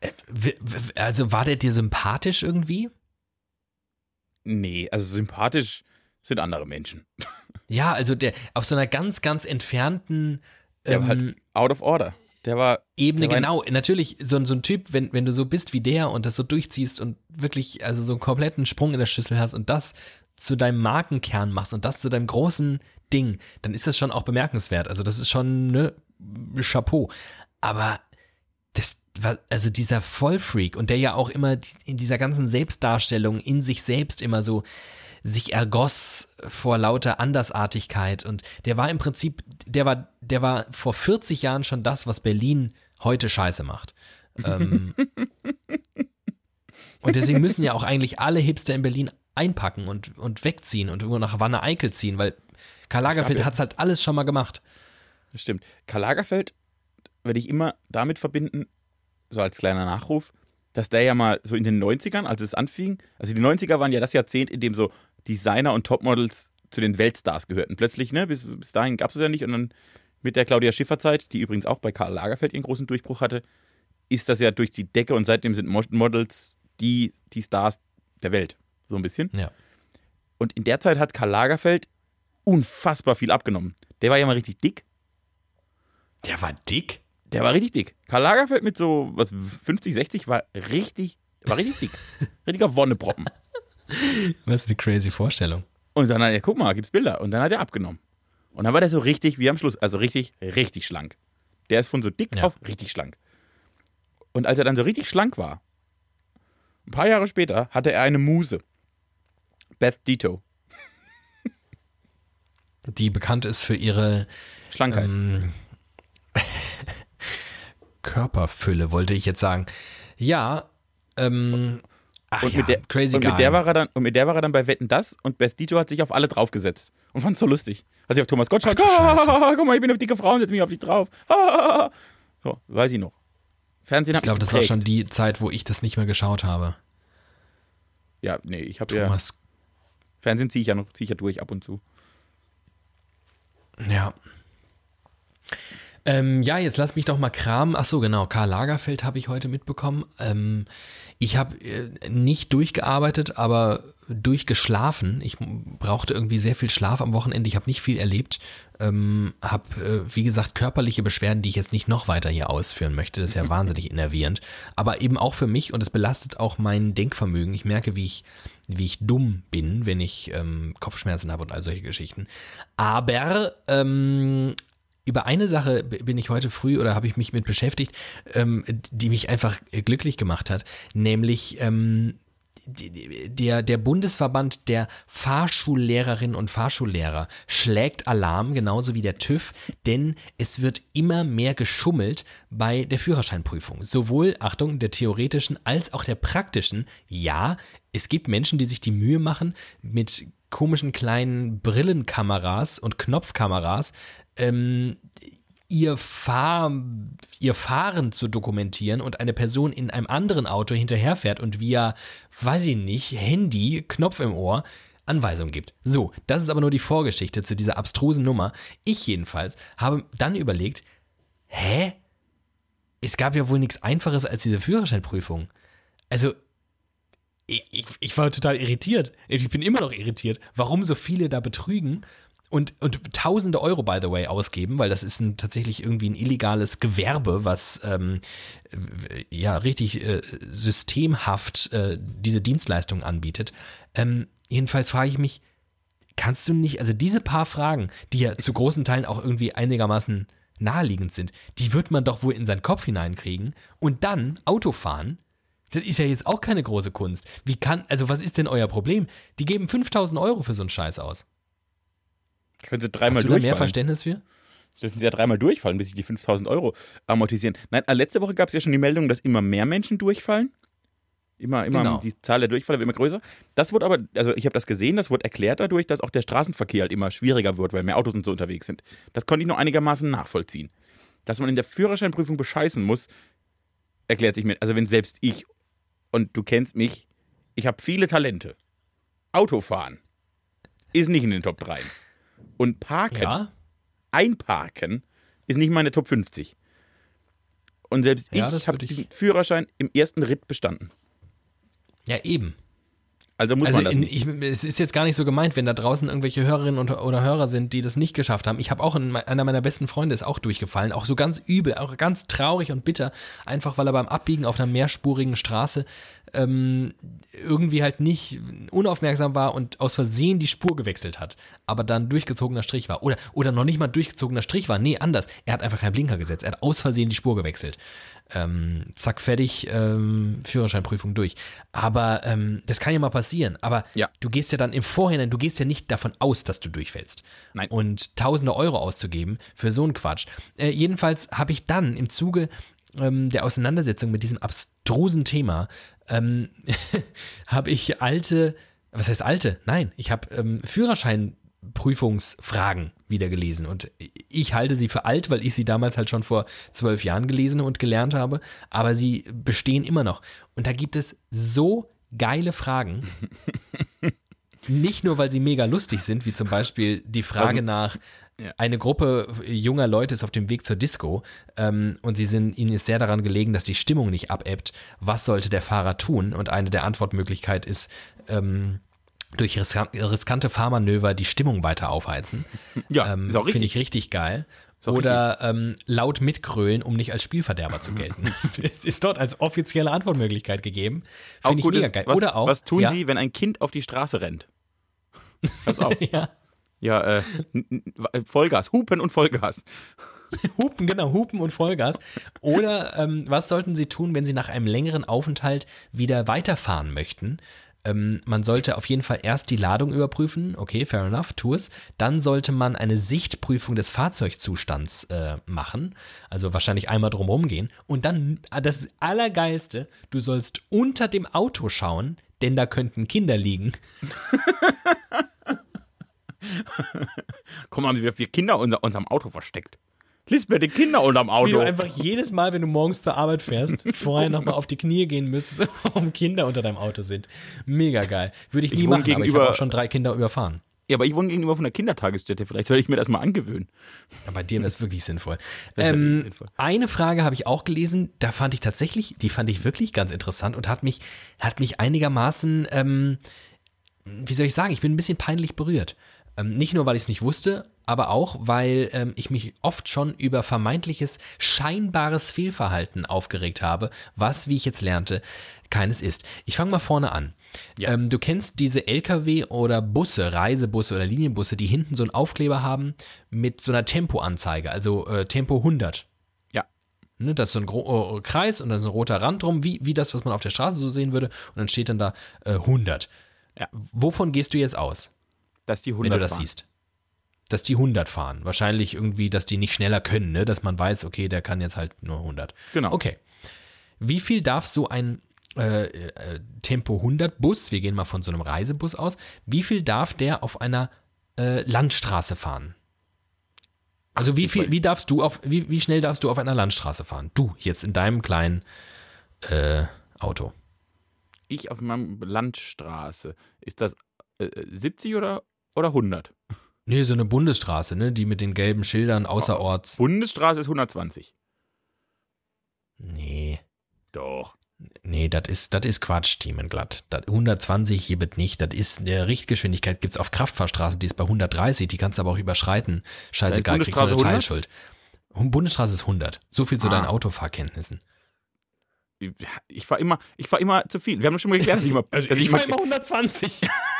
äh, w- also war der dir sympathisch irgendwie? Nee, also sympathisch sind andere Menschen. Ja, also der auf so einer ganz, ganz entfernten Der war ähm, halt out of order. Der war. Ebene, der war genau. Natürlich, so, ein- so ein Typ, wenn, wenn du so bist wie der und das so durchziehst und wirklich, also so einen kompletten Sprung in der Schüssel hast und das zu deinem Markenkern machst und das zu deinem großen Ding, dann ist das schon auch bemerkenswert. Also das ist schon, ne, Chapeau. Aber das war, also dieser Vollfreak und der ja auch immer in dieser ganzen Selbstdarstellung in sich selbst immer so sich ergoss vor lauter Andersartigkeit. Und der war im Prinzip, der war, der war vor 40 Jahren schon das, was Berlin heute scheiße macht. Ähm, und deswegen müssen ja auch eigentlich alle Hipster in Berlin einpacken und, und wegziehen und irgendwo nach Wanne Eickel ziehen, weil Karl Lagerfeld ja- hat es halt alles schon mal gemacht. Das stimmt. Karl Lagerfeld werde ich immer damit verbinden, so als kleiner Nachruf, dass der ja mal so in den 90ern, als es anfing, also die 90er waren ja das Jahrzehnt, in dem so Designer und Topmodels zu den Weltstars gehörten. Plötzlich, ne, bis, bis dahin gab es es ja nicht und dann mit der Claudia Schiffer-Zeit, die übrigens auch bei Karl Lagerfeld ihren großen Durchbruch hatte, ist das ja durch die Decke und seitdem sind Mo- Models die, die Stars der Welt. So ein bisschen. Ja. Und in der Zeit hat Karl Lagerfeld unfassbar viel abgenommen. Der war ja mal richtig dick. Der war dick. Der war richtig dick. Karl Lagerfeld mit so was 50, 60 war richtig, war richtig dick. Richtiger Wonneproppen. Was ist eine crazy Vorstellung. Und dann hat er, guck mal, gibt's Bilder. Und dann hat er abgenommen. Und dann war der so richtig, wie am Schluss, also richtig, richtig schlank. Der ist von so dick Ja. auf richtig schlank. Und als er dann so richtig schlank war, ein paar Jahre später, hatte er eine Muse. Beth Dito. Die bekannt ist für ihre Schlankheit. ähm, Körperfülle, wollte ich jetzt sagen. Ja, ähm, ach und ja, mit der, crazy und mit der war er dann und mit der war er dann bei Wetten das und Beth Dito hat sich auf alle draufgesetzt und fand's so lustig. Hat sich auf Thomas Gottschalk, ah, guck mal, ich bin auf dicke Frauen, setz mich auf dich drauf. Ah, so, weiß ich noch. Fernsehen hat ich glaube, das war schon die Zeit, wo ich das nicht mehr geschaut habe. Ja, nee, ich habe ja Fernsehen ziehe ich ja noch ziehe ich ja durch ab und zu. ja. Ähm, ja, jetzt lass mich doch mal kramen. Ach so, genau. Karl Lagerfeld habe ich heute mitbekommen. Ähm, ich habe äh, nicht durchgearbeitet, aber durchgeschlafen. Ich brauchte irgendwie sehr viel Schlaf am Wochenende. Ich habe nicht viel erlebt. Ähm, habe, äh, wie gesagt, körperliche Beschwerden, die ich jetzt nicht noch weiter hier ausführen möchte. Das ist ja wahnsinnig innervierend. Aber eben auch für mich und es belastet auch mein Denkvermögen. Ich merke, wie ich, wie ich dumm bin, wenn ich ähm, Kopfschmerzen habe und all solche Geschichten. Aber ähm, über eine Sache bin ich heute früh oder habe ich mich mit beschäftigt, ähm, die mich einfach äh, glücklich gemacht hat, nämlich ähm, der, der Bundesverband der Fahrschullehrerinnen und Fahrschullehrer schlägt Alarm, genauso wie der TÜV, denn es wird immer mehr geschummelt bei der Führerscheinprüfung. Sowohl, Achtung, der theoretischen als auch der praktischen. Ja, es gibt Menschen, die sich die Mühe machen, mit komischen kleinen Brillenkameras und Knopfkameras ähm, ihr, Fahr, ihr Fahren zu dokumentieren und eine Person in einem anderen Auto hinterherfährt und via, weiß ich nicht, Handy, Knopf im Ohr, Anweisungen gibt. So, das ist aber nur die Vorgeschichte zu dieser abstrusen Nummer. Ich jedenfalls habe dann überlegt, hä? Es gab ja wohl nichts Einfaches als diese Führerscheinprüfung. Also, ich, ich, ich war total irritiert. Ich bin immer noch irritiert, warum so viele da betrügen und, und tausende Euro, by the way, ausgeben, weil das ist ein, tatsächlich irgendwie ein illegales Gewerbe, was ähm, äh, ja richtig äh, systemhaft äh, diese Dienstleistung anbietet. Ähm, jedenfalls frage ich mich, kannst du nicht, also diese paar Fragen, die ja zu großen Teilen auch irgendwie einigermaßen naheliegend sind, die wird man doch wohl in seinen Kopf hineinkriegen und dann Autofahren. Das ist ja jetzt auch keine große Kunst. Wie kann, also was ist denn euer Problem? Die geben 5000 Euro für so einen Scheiß aus. Können sie dreimal Hast du da mehr durchfallen. Verständnis für? Dürfen sie ja dreimal durchfallen, bis sich die 5000 Euro amortisieren. Nein, äh, letzte Woche gab es ja schon die Meldung, dass immer mehr Menschen durchfallen. Immer, immer Genau. die Zahl der Durchfälle wird immer größer. Das wurde aber, also ich habe das gesehen, das wurde erklärt dadurch, dass auch der Straßenverkehr halt immer schwieriger wird, weil mehr Autos und so unterwegs sind. Das konnte ich noch einigermaßen nachvollziehen. Dass man in der Führerscheinprüfung bescheißen muss, erklärt sich mir. Also wenn selbst ich, und du kennst mich, ich habe viele Talente. Autofahren ist nicht in den Top 3. Und Parken Ja. einparken ist nicht meine Top 50. Und selbst Ja, ich habe ich- diesen Führerschein im ersten Ritt bestanden. Ja, eben. Also muss Also man das in, nicht. ich, es ist jetzt gar nicht so gemeint, wenn da draußen irgendwelche Hörerinnen und, oder Hörer sind, die das nicht geschafft haben. Ich habe auch in, einer meiner besten Freunde ist auch durchgefallen, auch so ganz übel, auch ganz traurig und bitter, einfach weil er beim Abbiegen auf einer mehrspurigen Straße ähm, irgendwie halt nicht unaufmerksam war und aus Versehen die Spur gewechselt hat, aber dann durchgezogener Strich war. Oder, oder noch nicht mal durchgezogener Strich war. Nee, anders. Er hat einfach keinen Blinker gesetzt. Er hat aus Versehen die Spur gewechselt. Ähm, zack, fertig, ähm, Führerscheinprüfung durch. Aber ähm, das kann ja mal passieren. Aber Ja. du gehst ja dann im Vorhinein, du gehst ja nicht davon aus, dass du durchfällst. Nein. Und tausende Euro auszugeben für so einen Quatsch. Äh, jedenfalls habe ich dann im Zuge ähm, der Auseinandersetzung mit diesem abstrusen Thema, ähm, habe ich alte, was heißt alte? Nein, ich habe ähm, Führerscheinprüfungsfragen wieder gelesen und ich halte sie für alt, weil ich sie damals halt schon vor zwölf Jahren gelesen und gelernt habe, aber sie bestehen immer noch. Und da gibt es so geile Fragen. Nicht nur, weil sie mega lustig sind, wie zum Beispiel die Frage nach, Ja. eine Gruppe junger Leute ist auf dem Weg zur Disco ähm, und sie sind, ihnen ist sehr daran gelegen, dass die Stimmung nicht abebbt. Was sollte der Fahrer tun? Und eine der Antwortmöglichkeit ist, ähm, durch riskan riskante Fahrmanöver die Stimmung weiter aufheizen. Ja, ähm, Finde ich richtig geil. Oder ähm, laut mitgrölen, um nicht als Spielverderber zu gelten. ist dort als offizielle Antwortmöglichkeit gegeben. Finde ich gut mega ist, geil. Was, Oder auch. was tun ja, Sie, wenn ein Kind auf die Straße rennt? Pass auf. Ja. Ja, äh, Vollgas, Hupen und Vollgas. Hupen, genau, Hupen und Vollgas. Oder ähm, was sollten Sie tun, wenn Sie nach einem längeren Aufenthalt wieder weiterfahren möchten? Ähm, man sollte auf jeden Fall erst die Ladung überprüfen. Okay, fair enough, tu es. Dann sollte man eine Sichtprüfung des Fahrzeugzustands äh, machen. Also wahrscheinlich einmal drumherum gehen. Und dann, ah, das Allergeilste, du sollst unter dem Auto schauen, denn da könnten Kinder liegen. Komm, haben wir vier Kinder unter unserem Auto versteckt. Lies mir die Kinder unterm Wie Auto. du einfach jedes Mal, wenn du morgens zur Arbeit fährst, vorher nochmal auf die Knie gehen müsstest, warum Kinder unter deinem Auto sind. Mega geil. Würde ich nie Ich machen, aber ich gegenüber- habe auch schon drei Kinder überfahren. ja, aber ich wohne gegenüber von der Kindertagesstätte. Vielleicht soll ich mir das mal angewöhnen. Ja, bei dir wäre es wirklich sinnvoll. Ähm, sinnvoll. eine Frage habe ich auch gelesen, da fand ich tatsächlich, die fand ich wirklich ganz interessant und hat mich, hat mich einigermaßen, ähm, wie soll ich sagen, ich bin ein bisschen peinlich berührt. Ähm, nicht nur, weil ich es nicht wusste, aber auch, weil ähm, ich mich oft schon über vermeintliches, scheinbares Fehlverhalten aufgeregt habe, was, wie ich jetzt lernte, keines ist. Ich fange mal vorne an. Ja. Ähm, du kennst diese LKW oder Busse, Reisebusse oder Linienbusse, die hinten so einen Aufkleber haben mit so einer Tempoanzeige, also äh, Tempo 100. Ja. Ne, das ist so ein Gro äh, Kreis und da ist ein roter Rand drum, wie, wie das, was man auf der Straße so sehen würde. Und dann steht dann da äh, 100. Ja. Wovon gehst du jetzt aus, Dass die 100 wenn du das fahren. siehst? Dass die 100 fahren. Wahrscheinlich irgendwie, dass die nicht schneller können, ne? dass man weiß, okay, der kann jetzt halt nur 100. Genau. Okay. Wie viel darf so ein äh, äh, Tempo 100 Bus, wir gehen mal von so einem Reisebus aus, wie viel darf der auf einer äh, Landstraße fahren? Also wie 80 viel, wie darfst du auf, wie, wie schnell darfst du auf einer Landstraße fahren? Du, jetzt in deinem kleinen äh, Auto. Ich auf meinem Landstraße. Ist das äh, 70 oder, oder 100? Nee, so eine Bundesstraße, ne? Die mit den gelben Schildern außerorts. Bundesstraße ist 120. Nee. Doch. Nee, das ist, das ist Quatsch, Thiemenglatt. Das 120 hier wird nicht. Das ist eine Richtgeschwindigkeit, gibt's auf Kraftfahrstraße, die ist bei 130, die kannst du aber auch überschreiten. Scheißegal, kriegst du eine Bundesstraße 100? Teilschuld. Bundesstraße ist 100. So viel zu Ah. deinen Autofahrkenntnissen. Ich fahre immer, ich fahr immer zu viel. Wir haben schon mal geklärt, dass ich immer, dass ich immer 120.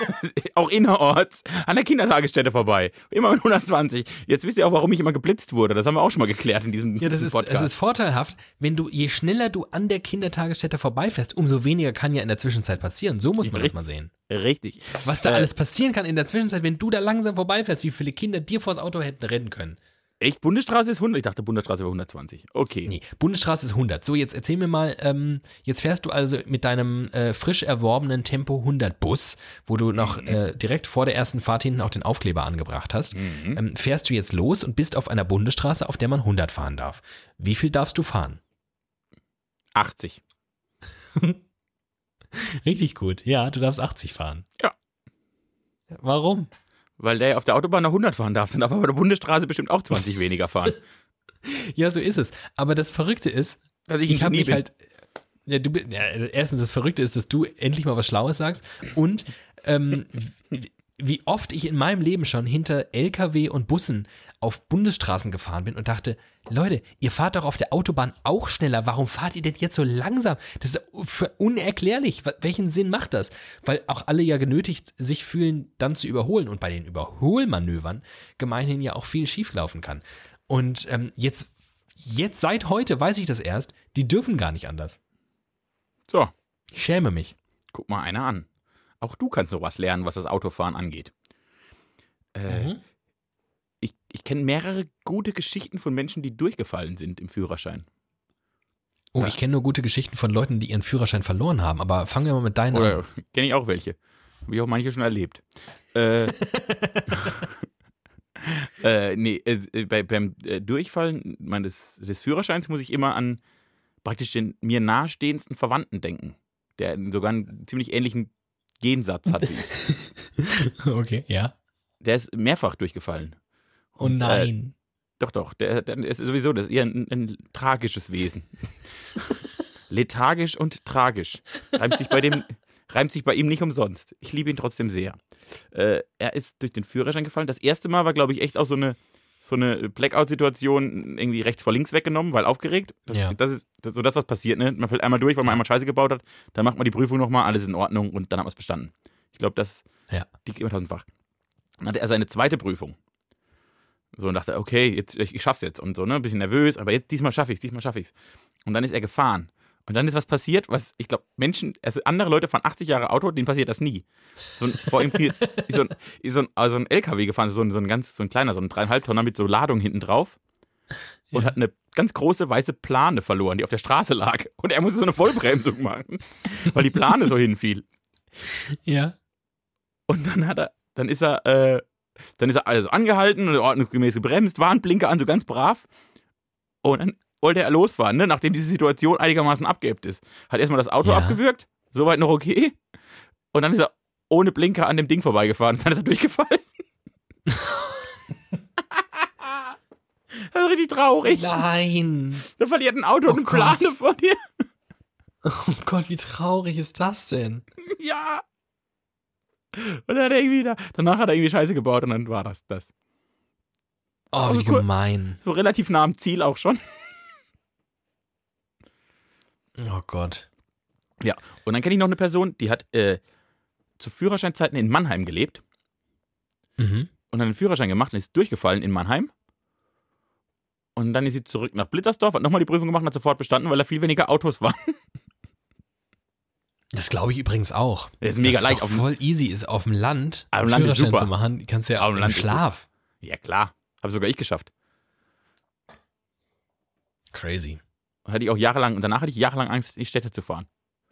auch innerorts an der Kindertagesstätte vorbei. Immer mit 120. Jetzt wisst ihr auch, warum ich immer geblitzt wurde. Das haben wir auch schon mal geklärt in diesem Ja, das diesem ist, Podcast. es ist vorteilhaft, wenn du, je schneller du an der Kindertagesstätte vorbeifährst, umso weniger kann ja in der Zwischenzeit passieren. So muss man das Richtig. mal sehen. Richtig. Was da Äh, alles passieren kann in der Zwischenzeit, wenn du da langsam vorbeifährst, wie viele Kinder dir vors Auto hätten rennen können. Echt? Bundesstraße ist 100? Ich dachte, Bundesstraße wäre 120. Okay. Nee, Bundesstraße ist 100. So, jetzt erzähl mir mal, ähm, jetzt fährst du also mit deinem äh, frisch erworbenen Tempo 100 Bus, wo du noch äh, direkt vor der ersten Fahrt hinten auch den Aufkleber angebracht hast, ähm, fährst du jetzt los und bist auf einer Bundesstraße, auf der man 100 fahren darf. Wie viel darfst du fahren? 80. Richtig gut. Ja, du darfst 80 fahren. Ja. Warum? Weil der auf der Autobahn noch 100 fahren darf, dann darf er bei der Bundesstraße bestimmt auch 20 weniger fahren. Ja, so ist es. Aber das Verrückte ist, Dass ich, ich habe mich bin. halt. Ja, du, ja, erstens, das Verrückte ist, dass du endlich mal was Schlaues sagst und ähm, wie oft ich in meinem Leben schon hinter LKW und Bussen auf Bundesstraßen gefahren bin und dachte, Leute, ihr fahrt doch auf der Autobahn auch schneller. Warum fahrt ihr denn jetzt so langsam? Das ist unerklärlich. Welchen Sinn macht das? Weil auch alle ja genötigt sich fühlen, dann zu überholen. Und bei den Überholmanövern gemeinhin ja auch viel schieflaufen kann. Und ähm, jetzt, jetzt seit heute weiß ich das erst, die dürfen gar nicht anders. So. Ich schäme mich. Guck mal einer an. Auch du kannst sowas lernen, was das Autofahren angeht. Äh, mhm. Ich, ich kenne mehrere gute Geschichten von Menschen, die durchgefallen sind im Führerschein. Oh, ja. ich kenne nur gute Geschichten von Leuten, die ihren Führerschein verloren haben, aber fangen wir mal mit deinen Oder, an. Kenne ich auch welche. Habe ich auch manche schon erlebt. Äh, äh, nee, äh, bei, beim äh, Durchfallen meines, des Führerscheins muss ich immer an praktisch den mir nahestehendsten Verwandten denken, der sogar einen ziemlich ähnlichen Gensatz hat wie ich. okay, ja. Der ist mehrfach durchgefallen. Oh Und, oh nein. Äh, doch, doch. Der, der, ist sowieso das ist eher ein, ein tragisches Wesen. Lethargisch und tragisch. Reimt sich bei dem, reimt sich bei ihm nicht umsonst. Ich liebe ihn trotzdem sehr. Äh, er ist durch den Führerschein gefallen. Das erste Mal war, glaube ich, echt auch so eine so eine Blackout-Situation irgendwie rechts vor links weggenommen, weil aufgeregt. Das, ja. das ist das, so das, was passiert. Ne? Man fällt einmal durch, weil man einmal Scheiße gebaut hat. Dann macht man die Prüfung nochmal, alles in Ordnung und dann hat man es bestanden. Ich glaube, das ja. liegt immer tausendfach. Dann hatte er seine zweite Prüfung. So und dachte, okay, jetzt, ich, ich schaff's jetzt und so, ne, ein bisschen nervös, aber jetzt diesmal schaffe ich's, diesmal schaffe ich's. Und dann ist er gefahren. Und dann ist was passiert, was ich glaube, Menschen, also andere Leute fahren 80 Jahre Auto, denen passiert das nie. So ein, vor ihm viel, so ein, so ein, also ein LKW gefahren, so ein, so ein ganz, so ein kleiner, so ein dreieinhalb Tonner mit so Ladung hinten drauf und ja. hat eine ganz große weiße Plane verloren, die auf der Straße lag. Und er musste so eine Vollbremsung machen, weil die Plane so hinfiel. Ja. Und dann hat er, dann ist er, äh, dann ist er also angehalten und ordnungsgemäß gebremst, Warnblinker an, so ganz brav. Und dann wollte er losfahren, ne? nachdem diese Situation einigermaßen abgeebbt ist. Hat erstmal das Auto ja. abgewürgt, soweit noch okay. Und dann ist er ohne Blinker an dem Ding vorbeigefahren. Dann ist er durchgefallen. das ist richtig traurig. Nein. Da verliert ein Auto oh und eine Plane vor dir. Oh Gott, wie traurig ist das denn? Ja. Und dann hat er irgendwie da, danach hat er irgendwie Scheiße gebaut und dann war das das. Oh, also wie gemein. So relativ nah am Ziel auch schon. Oh Gott. Ja, und dann kenne ich noch eine Person, die hat äh, zu Führerscheinzeiten in Mannheim gelebt. Mhm. Und hat einen Führerschein gemacht und ist durchgefallen in Mannheim. Und dann ist sie zurück nach Blittersdorf, hat nochmal die Prüfung gemacht und hat sofort bestanden, weil da viel weniger Autos waren. Das glaube ich übrigens auch. Das ist mega das leicht. Ist voll easy ist auf dem Land. Auf dem Land ist super. zu machen. Kannst ja auch im Schlaf. Ja klar, habe sogar ich geschafft. Crazy hatte ich auch jahrelang, und danach hatte ich jahrelang Angst, in die Städte zu fahren.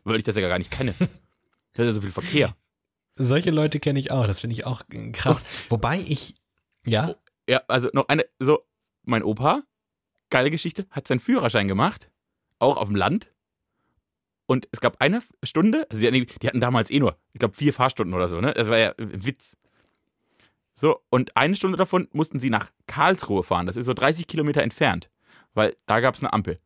Weil ich das ja gar nicht kenne. da ist ja so viel Verkehr. Solche Leute kenne ich auch, das finde ich auch krass. Oh. Wobei ich, ja. Oh, ja, also noch eine, so, mein Opa, geile Geschichte, hat seinen Führerschein gemacht, auch auf dem Land. Und es gab eine Stunde, also die, die hatten damals eh nur, ich glaube, vier Fahrstunden oder so, ne? Das war ja ein Witz. So, und eine Stunde davon mussten sie nach Karlsruhe fahren. Das ist so 30 Kilometer entfernt, weil da gab es eine Ampel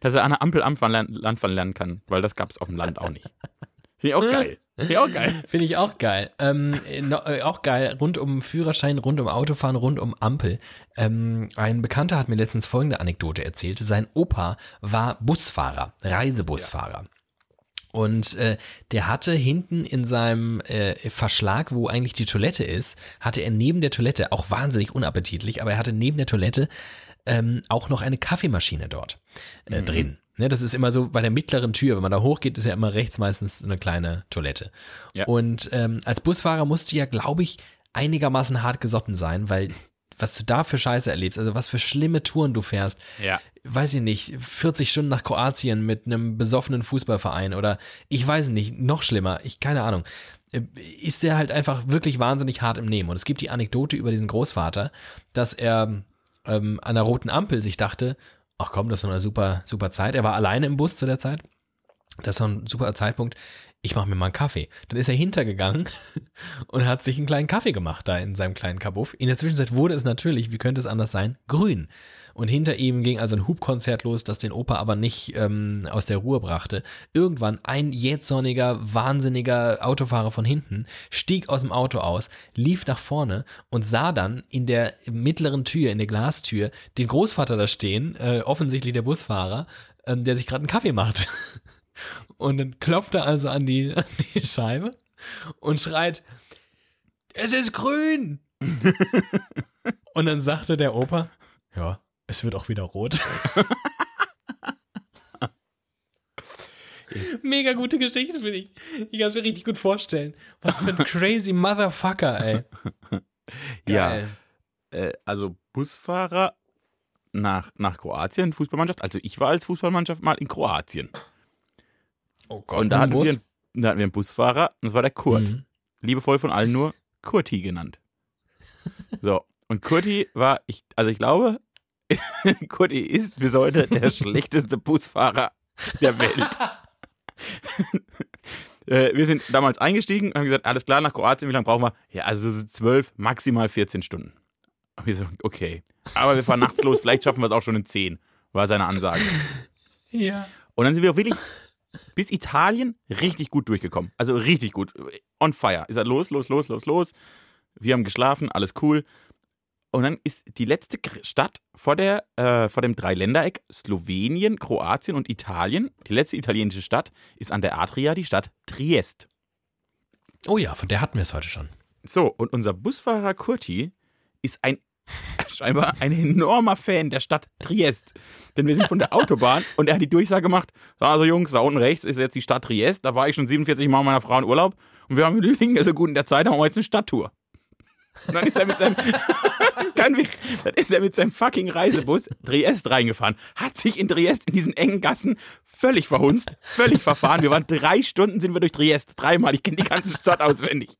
dass er an der Ampel Landfahren lernen kann, weil das gab es auf dem Land auch nicht. Finde ich auch geil. Finde ich auch geil. Finde ich auch geil. Ähm, no, äh, auch geil, rund um Führerschein, rund um Autofahren, rund um Ampel. Ähm, ein Bekannter hat mir letztens folgende Anekdote erzählt. Sein Opa war Busfahrer, Reisebusfahrer. Ja. Und äh, der hatte hinten in seinem äh, Verschlag, wo eigentlich die Toilette ist, hatte er neben der Toilette, auch wahnsinnig unappetitlich, aber er hatte neben der Toilette ähm, auch noch eine Kaffeemaschine dort äh, mhm. drin. Ne, das ist immer so bei der mittleren Tür, wenn man da hochgeht, ist ja immer rechts meistens eine kleine Toilette. Ja. Und ähm, als Busfahrer musst du ja, glaube ich, einigermaßen hart gesotten sein, weil was du da für Scheiße erlebst, also was für schlimme Touren du fährst. Ja. Weiß ich nicht, 40 Stunden nach Kroatien mit einem besoffenen Fußballverein oder ich weiß nicht, noch schlimmer, ich keine Ahnung. Äh, ist der halt einfach wirklich wahnsinnig hart im Nehmen. Und es gibt die Anekdote über diesen Großvater, dass er ähm, an der roten Ampel sich dachte, ach komm, das ist eine super, super Zeit. Er war alleine im Bus zu der Zeit. Das ist doch ein super Zeitpunkt. ich mache mir mal einen Kaffee. Dann ist er hintergegangen und hat sich einen kleinen Kaffee gemacht da in seinem kleinen Kabuff. In der Zwischenzeit wurde es natürlich, wie könnte es anders sein, grün. Und hinter ihm ging also ein Hubkonzert los, das den Opa aber nicht ähm, aus der Ruhe brachte. Irgendwann ein jähzorniger, wahnsinniger Autofahrer von hinten stieg aus dem Auto aus, lief nach vorne und sah dann in der mittleren Tür, in der Glastür, den Großvater da stehen, äh, offensichtlich der Busfahrer, ähm, der sich gerade einen Kaffee macht. Und dann klopft er also an die, an die Scheibe und schreit, es ist grün. und dann sagte der Opa, ja, es wird auch wieder rot. Mega gute Geschichte, finde ich. Ich kann es mir richtig gut vorstellen. Was für ein crazy Motherfucker, ey. Ja. Äh, also Busfahrer nach, nach Kroatien, Fußballmannschaft. Also ich war als Fußballmannschaft mal in Kroatien. Oh Gott. Und da hatten, wir, da hatten wir einen Busfahrer, und das war der Kurt. Mhm. Liebevoll von allen nur Kurti genannt. So, und Kurti war, ich, also ich glaube, Kurti ist bis heute der schlechteste Busfahrer der Welt. Äh, wir sind damals eingestiegen und haben gesagt, alles klar, nach Kroatien, wie lange brauchen wir? Ja, also so zwölf, maximal 14 Stunden. Und wir so, okay. Aber wir fahren nachts los, vielleicht schaffen wir es auch schon in 10, war seine Ansage. Ja. Und dann sind wir auch wirklich bis Italien richtig gut durchgekommen. Also richtig gut. On fire. Ist halt los, los, los, los, los. Wir haben geschlafen, alles cool. Und dann ist die letzte Stadt vor, der, äh, vor dem Dreiländereck Slowenien, Kroatien und Italien. Die letzte italienische Stadt ist an der Adria die Stadt Triest. Oh ja, von der hatten wir es heute schon. So, und unser Busfahrer Kurti ist ein scheinbar ein enormer Fan der Stadt Triest. Denn wir sind von der Autobahn und er hat die Durchsage gemacht, also Jungs, da unten rechts ist jetzt die Stadt Triest, da war ich schon 47 Mal mit meiner Frau in Urlaub und wir haben liegen so gut in der Zeit, machen wir jetzt eine Stadttour. Und dann ist er mit seinem, kein Witz, dann ist er mit seinem fucking Reisebus Triest reingefahren, hat sich in Triest in diesen engen Gassen völlig verhunzt, völlig verfahren. Wir waren drei Stunden, sind wir durch Triest, dreimal, ich kenne die ganze Stadt auswendig.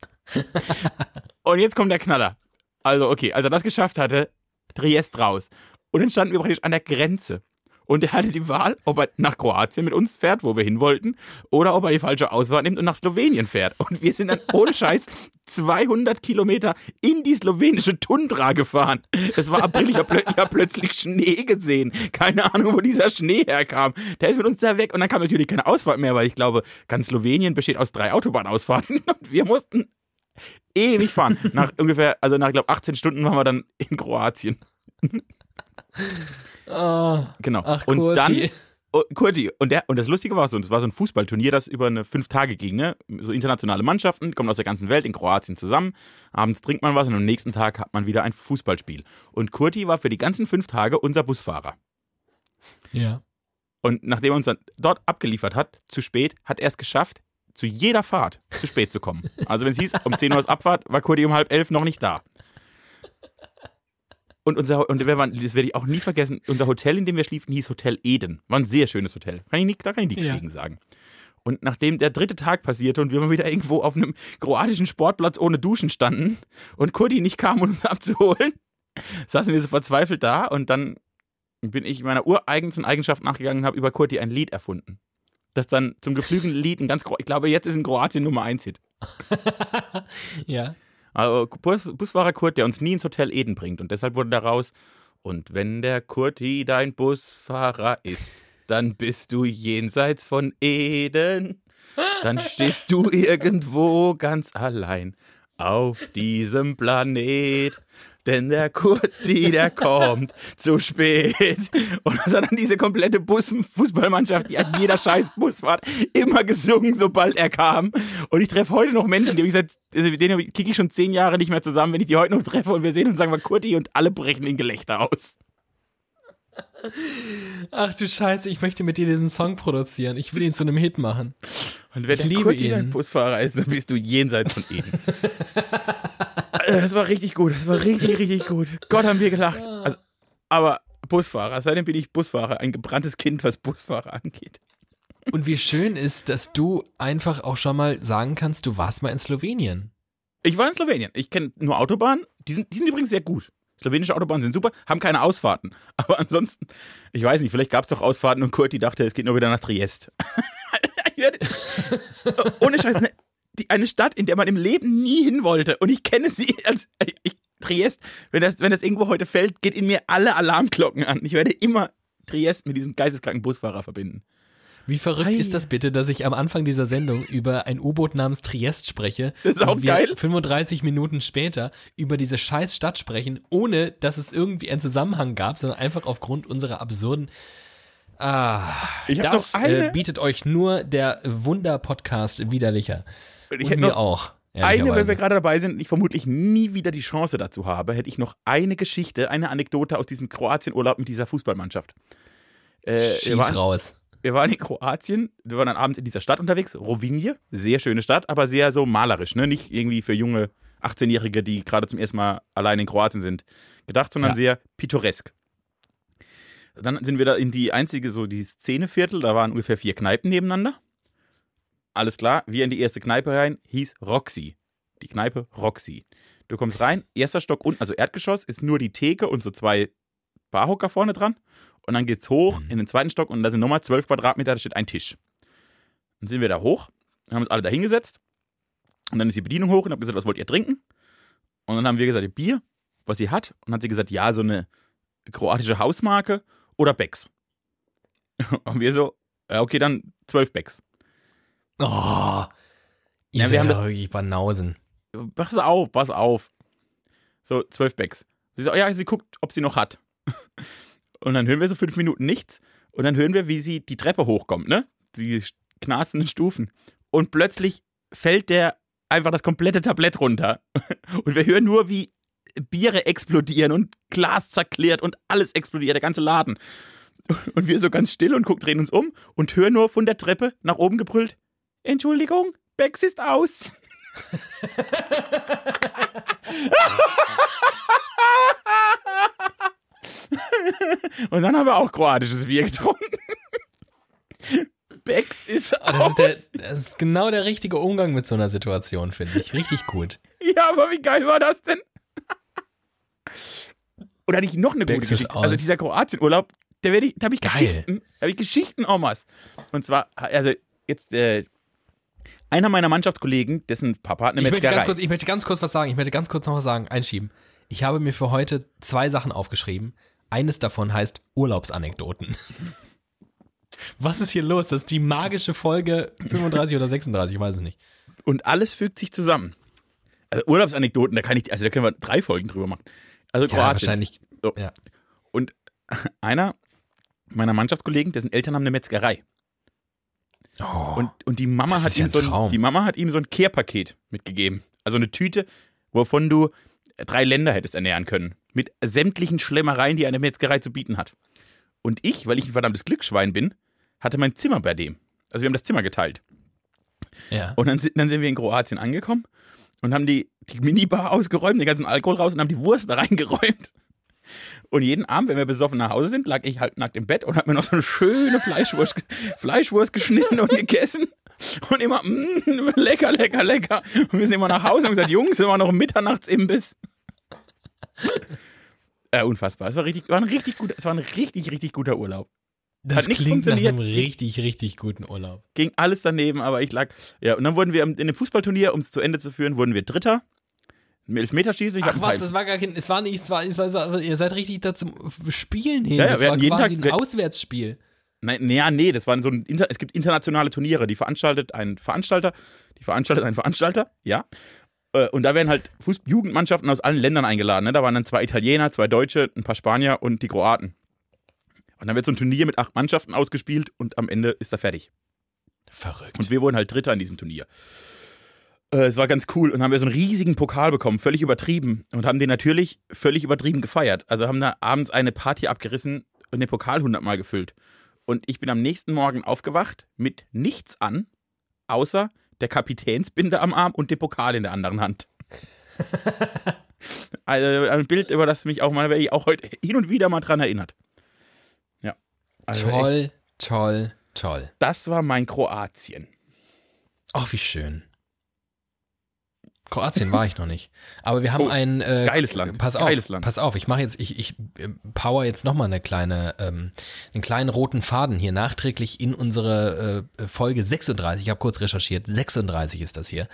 Und jetzt kommt der Knaller. Also, okay, als er das geschafft hatte, Triest raus. Und dann standen wir praktisch an der Grenze. Und er hatte die Wahl, ob er nach Kroatien mit uns fährt, wo wir hin wollten, oder ob er die falsche Auswahl nimmt und nach Slowenien fährt. Und wir sind dann ohne Scheiß 200 Kilometer in die slowenische Tundra gefahren. Es war April, ich habe plö hab plötzlich Schnee gesehen. Keine Ahnung, wo dieser Schnee herkam. Der ist mit uns da weg und dann kam natürlich keine Ausfahrt mehr, weil ich glaube, ganz Slowenien besteht aus drei Autobahnausfahrten und wir mussten ewig fahren. Nach ungefähr, also nach, glaube 18 Stunden waren wir dann in Kroatien. Oh, Genau. ach, und Kurti. dann oh, Kurti. Und, der, und das Lustige war so, es war so ein Fußballturnier, das über eine fünf Tage ging. Ne? So internationale Mannschaften kommen aus der ganzen Welt in Kroatien zusammen. Abends trinkt man was und am nächsten Tag hat man wieder ein Fußballspiel. Und Kurti war für die ganzen fünf Tage unser Busfahrer. Ja. Und nachdem er uns dann dort abgeliefert hat, zu spät, hat er es geschafft, zu jeder Fahrt zu spät zu kommen. Also wenn es hieß, um 10 Uhr ist Abfahrt, war Kurti um halb elf noch nicht da. Und unser, und wir waren, das werde ich auch nie vergessen, unser Hotel, in dem wir schliefen, hieß Hotel Eden. War ein sehr schönes Hotel. Kann ich nicht, da kann ich nichts Ja. gegen sagen. Und nachdem der dritte Tag passierte und wir mal wieder irgendwo auf einem kroatischen Sportplatz ohne Duschen standen und Kurti nicht kam, um uns abzuholen, saßen wir so verzweifelt da und dann bin ich meiner ureigensten Eigenschaft nachgegangen und habe über Kurti ein Lied erfunden. Das dann zum geflügelten Lied ein ganz, ich glaube, jetzt ist in Kroatien Nummer 1 Hit. Ja. Also Bus, Busfahrer Kurt, der uns nie ins Hotel Eden bringt. Und deshalb wurde daraus, und wenn der Kurti dein Busfahrer ist, dann bist du jenseits von Eden. Dann stehst du irgendwo ganz allein auf diesem Planet. Denn der Kurti, der kommt zu spät. Und das hat dann diese komplette Bus Fußballmannschaft, die hat jeder scheiß Busfahrt immer gesungen, sobald er kam. Und ich treffe heute noch Menschen, die habe ich seit, also mit denen kicke ich schon zehn Jahre nicht mehr zusammen, wenn ich die heute noch treffe und wir sehen uns sagen wir Kurti und alle brechen in Gelächter aus. Ach du Scheiße, ich möchte mit dir diesen Song produzieren. Ich will ihn zu einem Hit machen. Und wenn Ich liebe Kurti ihn. dein Busfahrer ist, dann bist du jenseits von Eden. Also, das war richtig gut, das war richtig, richtig gut. Gott, haben wir gelacht. Also, aber Busfahrer, seitdem bin ich Busfahrer, ein gebranntes Kind, was Busfahrer angeht. Und wie schön ist, dass du einfach auch schon mal sagen kannst, du warst mal in Slowenien. Ich war in Slowenien. Ich kenne nur Autobahnen. Die sind, die sind übrigens sehr gut. Slowenische Autobahnen sind super, haben keine Ausfahrten. Aber ansonsten, ich weiß nicht, vielleicht gab es doch Ausfahrten und Kurti dachte, es geht nur wieder nach Triest. werde Ohne Scheiß, ne, die, eine Stadt, in der man im Leben nie hin wollte. Und ich kenne sie als ich, Triest. Wenn das, wenn das irgendwo heute fällt, geht in mir alle Alarmglocken an. Ich werde immer Triest mit diesem geisteskranken Busfahrer verbinden. Wie verrückt Ei. ist das bitte, dass ich am Anfang dieser Sendung über ein U-Boot namens Triest spreche Das ist auch und wir geil. 35 Minuten später über diese scheiß Stadt sprechen, ohne dass es irgendwie einen Zusammenhang gab, sondern einfach aufgrund unserer absurden Ah, das äh, bietet euch nur der Wunder-Podcast widerlicher. Und ich Und mir auch. eine, wenn wir gerade dabei sind, und ich vermutlich nie wieder die Chance dazu habe, hätte ich noch eine Geschichte, eine Anekdote aus diesem Kroatien-Urlaub mit dieser Fußballmannschaft. Äh, Schieß waren, raus. Wir waren in Kroatien, wir waren dann abends in dieser Stadt unterwegs, Rovinje, sehr schöne Stadt, aber sehr so malerisch, ne? nicht irgendwie für junge 18-Jährige, die gerade zum ersten Mal allein in Kroatien sind, gedacht, sondern Ja. sehr pittoresk. Dann sind wir da in die einzige, so die Szeneviertel, da waren ungefähr vier Kneipen nebeneinander. Alles klar, wir in die erste Kneipe rein, hieß Roxy. Die Kneipe Roxy. Du kommst rein, erster Stock unten, also Erdgeschoss, ist nur die Theke und so zwei Barhocker vorne dran. Und dann geht's hoch Mhm. in den zweiten Stock und da sind nochmal zwölf Quadratmeter, da steht ein Tisch. Dann sind wir da hoch, haben uns alle da hingesetzt. Und dann ist die Bedienung hoch und hat gesagt, was wollt ihr trinken? Und dann haben wir gesagt, Bier, was sie hat. Und dann hat sie gesagt, ja, so eine kroatische Hausmarke oder Becks. Und wir so, ja, okay, dann zwölf Becks. Oh, Ja, wir haben das- wirklich Banausen. Pass auf, pass auf. So, zwölf Becks. Sie so, ja, sie guckt, ob sie noch hat. Und dann hören wir so fünf Minuten nichts. Und dann hören wir, wie sie die Treppe hochkommt, ne? Die knarzenden Stufen. Und plötzlich fällt der einfach das komplette Tablett runter. Und wir hören nur, wie Biere explodieren und Glas zerklärt und alles explodiert, der ganze Laden. Und wir so ganz still und gucken, drehen uns um und hören nur von der Treppe nach oben gebrüllt: Entschuldigung, Becks ist aus. Und dann haben wir auch kroatisches Bier getrunken. Becks ist Ah, aus. Das ist, der, das ist genau der richtige Umgang mit so einer Situation, finde ich. Richtig gut. Ja, aber wie geil war das denn? Oder nicht noch eine gute Becks ist Geschichte? Also dieser Kroatien-Urlaub, da, ich- da habe ich Geil. Geschichten, da habe ich Geschichten en masse. Und zwar, also jetzt äh, einer meiner Mannschaftskollegen, dessen Papa hat eine Ich möchte, Metzgerei. ganz kurz, ich möchte ganz kurz was sagen. Ich möchte ganz kurz noch was sagen, einschieben. Ich habe mir für heute zwei Sachen aufgeschrieben. Eines davon heißt Urlaubsanekdoten. Was ist hier los? Das ist die magische Folge 35 oder 36, ich weiß es nicht. Und alles fügt sich zusammen. Also Urlaubsanekdoten, da kann ich, also da können wir drei Folgen drüber machen. Also Ja, Kroatien. wahrscheinlich. So. Ja. Und einer meiner Mannschaftskollegen, dessen Eltern haben eine Metzgerei. Oh, Und, und die Mama hat ja ihm ein so ein, die Mama hat ihm so ein Kehrpaket mitgegeben. Also eine Tüte, wovon du drei Länder hättest ernähren können. Mit sämtlichen Schlemmereien, die eine Metzgerei zu bieten hat. Und ich, weil ich ein verdammtes Glücksschwein bin, hatte mein Zimmer bei dem. Also wir haben das Zimmer geteilt. ja. Und dann, sind- dann sind wir in Kroatien angekommen und haben die, die Minibar ausgeräumt, den ganzen Alkohol raus und haben die Wurst da reingeräumt. Und jeden Abend, wenn wir besoffen nach Hause sind, lag ich halt nackt im Bett und hab mir noch so eine schöne Fleischwurst, Fleischwurst geschnitten und gegessen. Und immer, mm, lecker, lecker, lecker. Und wir sind immer nach Hause und haben gesagt, Jungs, wir waren noch im Mitternachtsimbiss. Äh, unfassbar. Es war richtig, war ein richtig guter, es war ein richtig, richtig guter Urlaub. das hat nichts klingt nach einem richtig, richtig guten Urlaub. ging alles daneben, aber ich lag. Ja, und dann wurden wir in dem Fußballturnier, um es zu Ende zu führen, wurden wir Dritter. Im Elfmeterschießen. Ich Ach was, das war gar kein, es war nicht, es war, es war, ihr seid richtig da zum Spielen hin. Ja, ja, das wir war hatten jeden quasi Tag- ein Auswärtsspiel. Nein, nee, das waren so ein Inter es gibt internationale Turniere, die veranstaltet ein Veranstalter, die veranstaltet ein Veranstalter, ja. Äh, Und da werden halt Fuß Jugendmannschaften aus allen Ländern eingeladen. Ne? Da waren dann zwei Italiener, zwei Deutsche, ein paar Spanier und die Kroaten. Und dann wird so ein Turnier mit acht Mannschaften ausgespielt und am Ende ist er fertig. Verrückt. Und wir wurden halt Dritter in diesem Turnier. Äh, es war ganz cool und haben wir so einen riesigen Pokal bekommen, völlig übertrieben. Und haben den natürlich völlig übertrieben gefeiert. Also haben da abends eine Party abgerissen und den Pokal hundertmal gefüllt. Und ich bin am nächsten Morgen aufgewacht mit nichts an, außer der Kapitänsbinde am Arm und dem Pokal in der anderen Hand. also ein Bild, über das mich auch mal, ich auch heute hin und wieder mal dran erinnert. Ja. Also echt, toll, toll, toll. das war mein Kroatien. Ach, wie schön. Kroatien war ich noch nicht. Aber wir haben Oh, ein äh, geiles Land, Pass auf, geiles Land. pass auf. Ich mache jetzt, ich, ich äh, power jetzt noch mal eine kleine, ähm, einen kleinen roten Faden hier nachträglich in unsere äh, Folge 36. Ich habe kurz recherchiert. 36 ist das hier.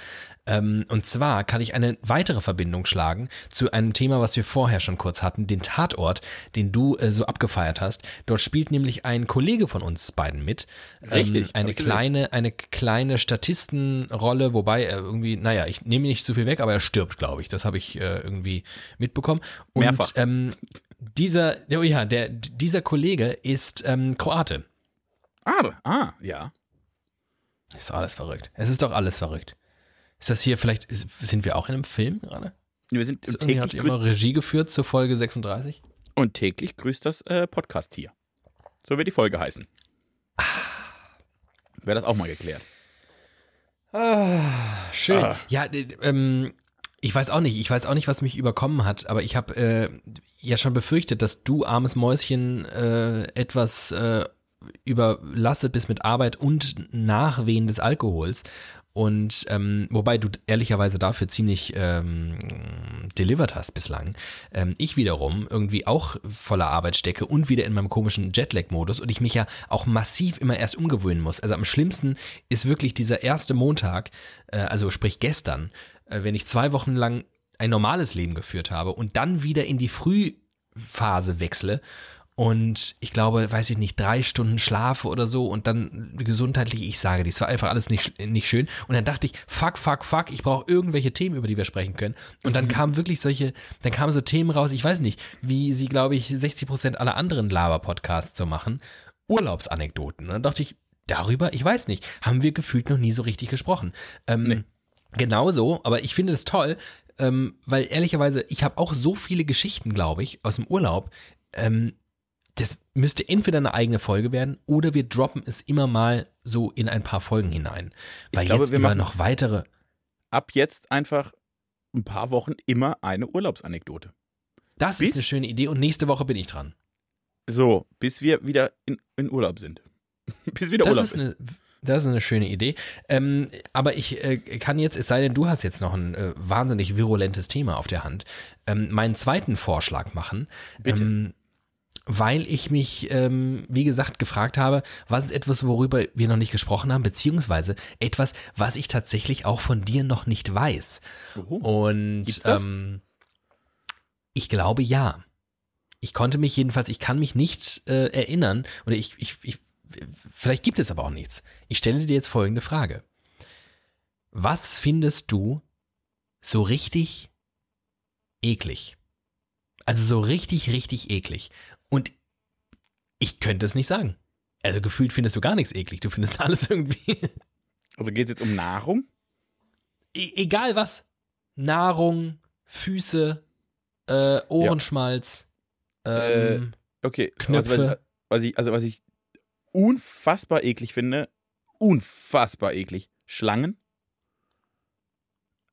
Ähm, und zwar kann ich eine weitere Verbindung schlagen zu einem Thema, was wir vorher schon kurz hatten, den Tatort, den du äh, so abgefeiert hast. Dort spielt nämlich ein Kollege von uns beiden mit. Richtig, Ähm, eine ich gesehen. kleine, eine kleine Statistenrolle, wobei er irgendwie, naja, ich nehme nicht zu viel weg, aber er stirbt, glaube ich. Das habe ich äh, irgendwie mitbekommen. Und Mehrfach. Ähm, dieser, oh ja, der, dieser Kollege ist ähm, Kroate. Ah, ah, ja. Ist doch alles verrückt. Es ist doch alles verrückt. Ist das hier vielleicht, ist, sind wir auch in einem Film gerade? Wir sind Ist Irgendwie hat täglich immer Regie geführt zur Folge 36? und täglich grüßt das äh, Podcast hier. So wird die Folge heißen. Wäre das auch mal geklärt. Schön. Ah. Ja, äh, ähm, ich weiß auch nicht, ich weiß auch nicht, was mich überkommen hat, aber ich habe äh, ja schon befürchtet, dass du, armes Mäuschen, äh, etwas äh, überlastet bist mit Arbeit und Nachwehen des Alkohols. Und ähm, wobei du ehrlicherweise dafür ziemlich ähm, delivered hast bislang. Ähm, ich wiederum irgendwie auch voller Arbeit stecke und wieder in meinem komischen Jetlag-Modus und ich mich ja auch massiv immer erst umgewöhnen muss. Also am schlimmsten ist wirklich dieser erste Montag, äh, also sprich gestern, äh, wenn ich zwei Wochen lang ein normales Leben geführt habe und dann wieder in die Frühphase wechsle und ich glaube, weiß ich nicht, drei Stunden schlafe oder so und dann gesundheitlich, ich sage, das war einfach alles nicht, nicht schön. Und dann dachte ich, fuck, fuck, fuck, ich brauche irgendwelche Themen, über die wir sprechen können. Und dann kamen wirklich solche, dann kamen so Themen raus, ich weiß nicht, wie sie, glaube ich, 60 Prozent aller anderen Laber-Podcasts so machen. Urlaubsanekdoten. Und dann dachte ich, darüber, ich weiß nicht, haben wir gefühlt noch nie so richtig gesprochen. Ähm, Nee. Genauso, aber ich finde es toll, ähm, weil ehrlicherweise, ich habe auch so viele Geschichten, glaube ich, aus dem Urlaub. Ähm, das müsste entweder eine eigene Folge werden oder wir droppen es immer mal so in ein paar Folgen hinein. Weil glaube, jetzt wir machen- noch weitere. Ab jetzt einfach ein paar Wochen immer eine Urlaubsanekdote. Das Bis- ist eine schöne Idee und nächste Woche bin ich dran. So, bis wir wieder in, in Urlaub sind. bis wieder Das Urlaub ist eine, das ist eine schöne Idee. Ähm, aber ich äh, kann jetzt, es sei denn, du hast jetzt noch ein äh, wahnsinnig virulentes Thema auf der Hand, ähm, meinen zweiten Vorschlag machen. Bitte. Ähm, weil ich mich, ähm, wie gesagt, gefragt habe, was ist etwas, worüber wir noch nicht gesprochen haben, beziehungsweise etwas, was ich tatsächlich auch von dir noch nicht weiß. Oh. Und ähm, ich glaube ja. Ich konnte mich jedenfalls, ich kann mich nicht äh, erinnern, oder ich, ich, ich, vielleicht gibt es aber auch nichts. Ich stelle dir jetzt folgende Frage. Was findest du so richtig eklig? Also so richtig, richtig eklig. Und ich könnte es nicht sagen. Also gefühlt findest du gar nichts eklig. Du findest alles irgendwie. Also geht es jetzt um Nahrung? E egal was. Nahrung, Füße, äh, Ohrenschmalz, ähm, Okay. Knöpfe. Also, was, was ich, also was ich unfassbar eklig finde, unfassbar eklig. Schlangen.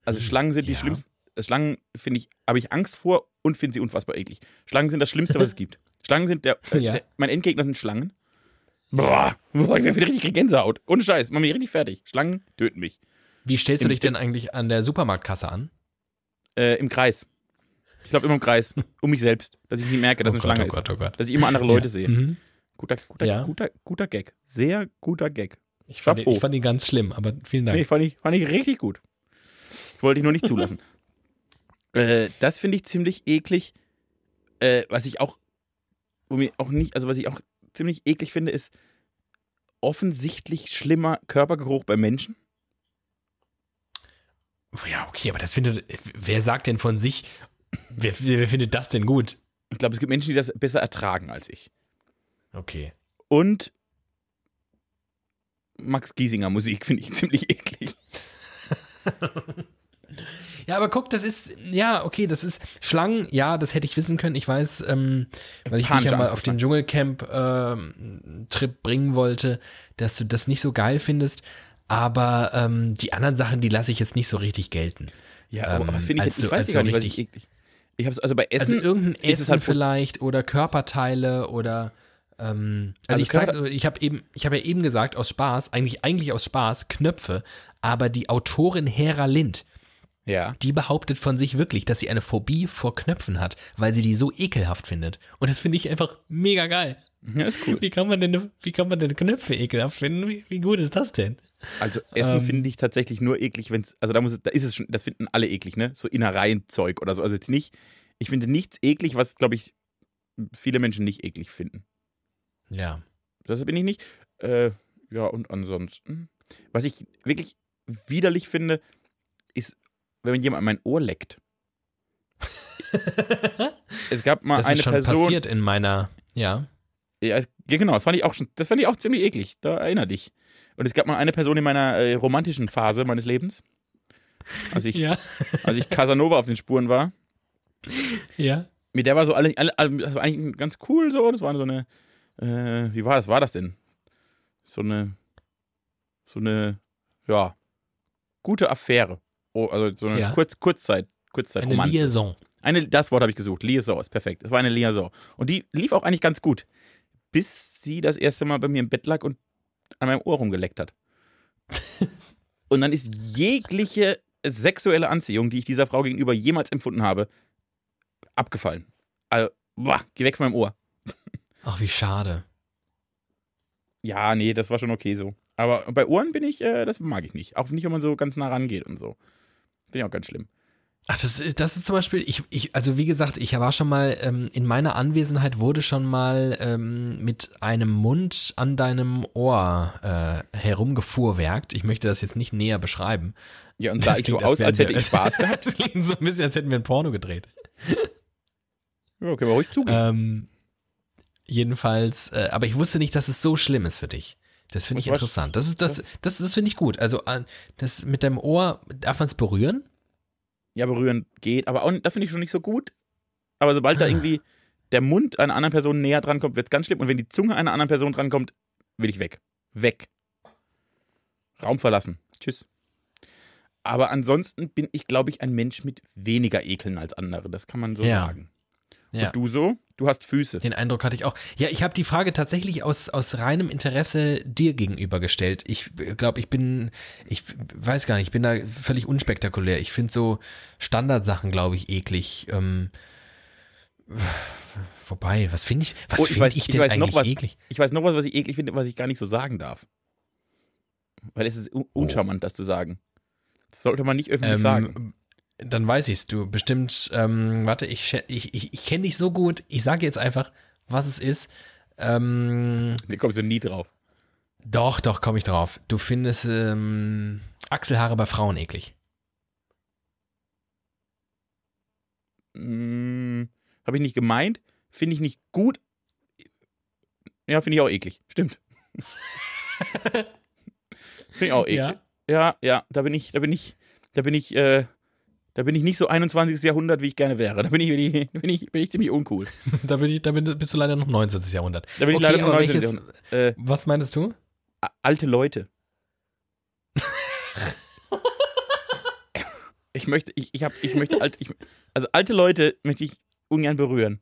Also Hm, Schlangen sind die ja. schlimmsten. Schlangen finde ich, habe ich Angst vor und finde sie unfassbar eklig. Schlangen sind das Schlimmste, was es gibt. Schlangen sind der, äh, Ja. der mein Endgegner sind Schlangen. Boah, boah ich werde richtig Gänsehaut. Ohne Scheiß, mach mich richtig fertig. Schlangen töten mich. wie stellst du dich denn eigentlich an der Supermarktkasse an? Äh, Im Kreis. Ich glaube immer im Kreis. Um mich selbst. Dass ich nicht merke, dass oh eine Gott, Schlange oh Gott, oh Gott. ist. Dass ich immer andere Leute ja. sehe. Mhm. Guter, guter, Ja. guter, guter Gag. Sehr guter Gag. Ich, fand ich fand ihn ganz schlimm, aber vielen Dank. Nee, fand ich, fand ich richtig gut. Ich wollte ihn nur nicht zulassen. äh, das finde ich ziemlich eklig. Äh, was ich auch, wo mir auch nicht, also was ich auch ziemlich eklig finde, ist offensichtlich schlimmer Körpergeruch bei Menschen. Ja, okay, aber das findet, wer sagt denn von sich, wer, wer findet das denn gut? Ich glaube, es gibt Menschen, die das besser ertragen als ich. Okay. Und Max Giesinger Musik finde ich ziemlich eklig. Ja, aber guck, das ist, ja, okay, das ist Schlangen, ja, das hätte ich wissen können. Ich weiß, ähm, weil ich dich Panische ja mal Angst auf den Dschungelcamp-Trip bringen wollte, dass du das nicht so geil findest. Aber ähm, die anderen Sachen, die lasse ich jetzt nicht so richtig gelten. Ja, aber Ähm, was finde ich jetzt? Ich so- als weiß so gar nicht, was richtig- ich eklig. Ich habe also bei Essen. also irgendein es Essen halt- vielleicht oder Körperteile oder ähm, also, Also ich Körper- ich habe eben, ich habe ja eben gesagt aus Spaß, eigentlich eigentlich aus Spaß Knöpfe, aber die Autorin Hera Lind, Ja. die behauptet von sich wirklich, dass sie eine Phobie vor Knöpfen hat, weil sie die so ekelhaft findet. Und das finde ich einfach mega geil. Ja, ist cool. Wie kann man denn, wie kann man denn Knöpfe ekelhaft finden? Wie, wie gut ist das denn? Also Essen Ähm. finde ich tatsächlich nur eklig, wenn es, also da muss da ist es schon, das finden alle eklig, ne? So Innereienzeug oder so. Also jetzt nicht, ich finde nichts eklig, was, glaube ich, viele Menschen nicht eklig finden. Ja. Das bin ich nicht. Äh, ja, und ansonsten, was ich wirklich widerlich finde, ist, wenn jemand mein Ohr leckt. Es gab mal das eine ist schon Person. passiert in meiner, ja. Ja, genau, das fand ich auch schon, das fand ich auch ziemlich eklig. Da erinnere dich. Und es gab mal eine Person in meiner äh, romantischen Phase meines Lebens, als ich, Ja. als ich Casanova auf den Spuren war. Ja. Mit der war so alle, alle, alle das war eigentlich ganz cool so. Das war so eine, äh, wie war das? War das denn? So eine, so eine, ja, gute Affäre. Oh, also so eine Ja. Kurz, Kurzzeit, Kurzzeit Eine Romanze. Liaison. Eine, das Wort habe ich gesucht. Liaison ist perfekt. Es war eine Liaison. Und die lief auch eigentlich ganz gut. Bis sie das erste Mal bei mir im Bett lag und an meinem Ohr rumgeleckt hat. und dann ist jegliche sexuelle Anziehung, die ich dieser Frau gegenüber jemals empfunden habe, abgefallen. Also, boah, geh weg von meinem Ohr. Ach, wie schade. Ja, nee, das war schon okay so. Aber bei Ohren bin ich, äh, das mag ich nicht. Auch nicht, wenn man so ganz nah rangeht und so. Finde ich auch ganz schlimm. Ach, das, ist- das ist zum Beispiel, ich, ich, also wie gesagt, ich war schon mal, ähm, in meiner Anwesenheit wurde schon mal ähm, mit einem Mund an deinem Ohr äh, herumgefuhrwerkt. Ich möchte das jetzt nicht näher beschreiben. Ja, und sah Das ich so aus, als hätte wir- ich Spaß gehabt. Das klingt so ein bisschen, als hätten wir ein Porno gedreht. Ja, können wir ruhig zugeben. Ähm, jedenfalls, äh, aber ich wusste nicht, dass es so schlimm ist für dich. Das finde Das ich interessant. Das ist das, das, das finde ich gut. Also äh, das mit deinem Ohr darf man es berühren. Ja, berühren geht, aber auch, das finde ich schon nicht so gut. Aber sobald da Ah. irgendwie der Mund einer anderen Person näher drankommt, wird es ganz schlimm. Und wenn die Zunge einer anderen Person drankommt, will ich weg. Weg. Raum verlassen. Tschüss. Aber ansonsten bin ich, glaube ich, ein Mensch mit weniger Ekeln als andere. Das kann man so Ja. sagen. Ja. Und du so? Du hast Füße. Den Eindruck hatte ich auch. Ja, ich habe die Frage tatsächlich aus, aus reinem Interesse dir gegenüber gestellt. Ich glaube, ich bin, ich weiß gar nicht, ich bin da völlig unspektakulär. Ich finde so Standardsachen, glaube ich, eklig. Ähm, wobei, was finde ich, was Oh, ich finde weiß- ich, ich denn weiß noch eigentlich was. eklig? Ich weiß noch was, was ich eklig finde, was ich gar nicht so sagen darf. Weil es ist un Oh. uncharmant, das zu sagen. Das sollte man nicht öffentlich sagen. Dann weiß ich's. Du bestimmt, ähm, warte, ich, ich, ich, ich kenne dich so gut. Ich sage jetzt einfach, was es ist. Ähm, Da kommst du nie drauf. Doch, doch, komme ich drauf. Du findest ähm, Achselhaare bei Frauen eklig. Hm, Habe ich nicht gemeint. Finde ich nicht gut. Ja, finde ich auch eklig. Stimmt. finde ich auch eklig. Ja? ja, da bin ich, da bin ich, da bin ich, äh, da bin ich nicht so 21. Jahrhundert, wie ich gerne wäre. Da bin ich, bin ich, bin ich, bin ich ziemlich uncool. Da, bin ich, da bin, bist du leider noch 19. Jahrhundert. Da bin ich Okay, leider nur aber 19. welches- Jahrhundert. Äh, Was meinst du? alte Leute. ich möchte, ich, ich, hab, ich möchte alt, ich, also alte Leute möchte ich ungern berühren.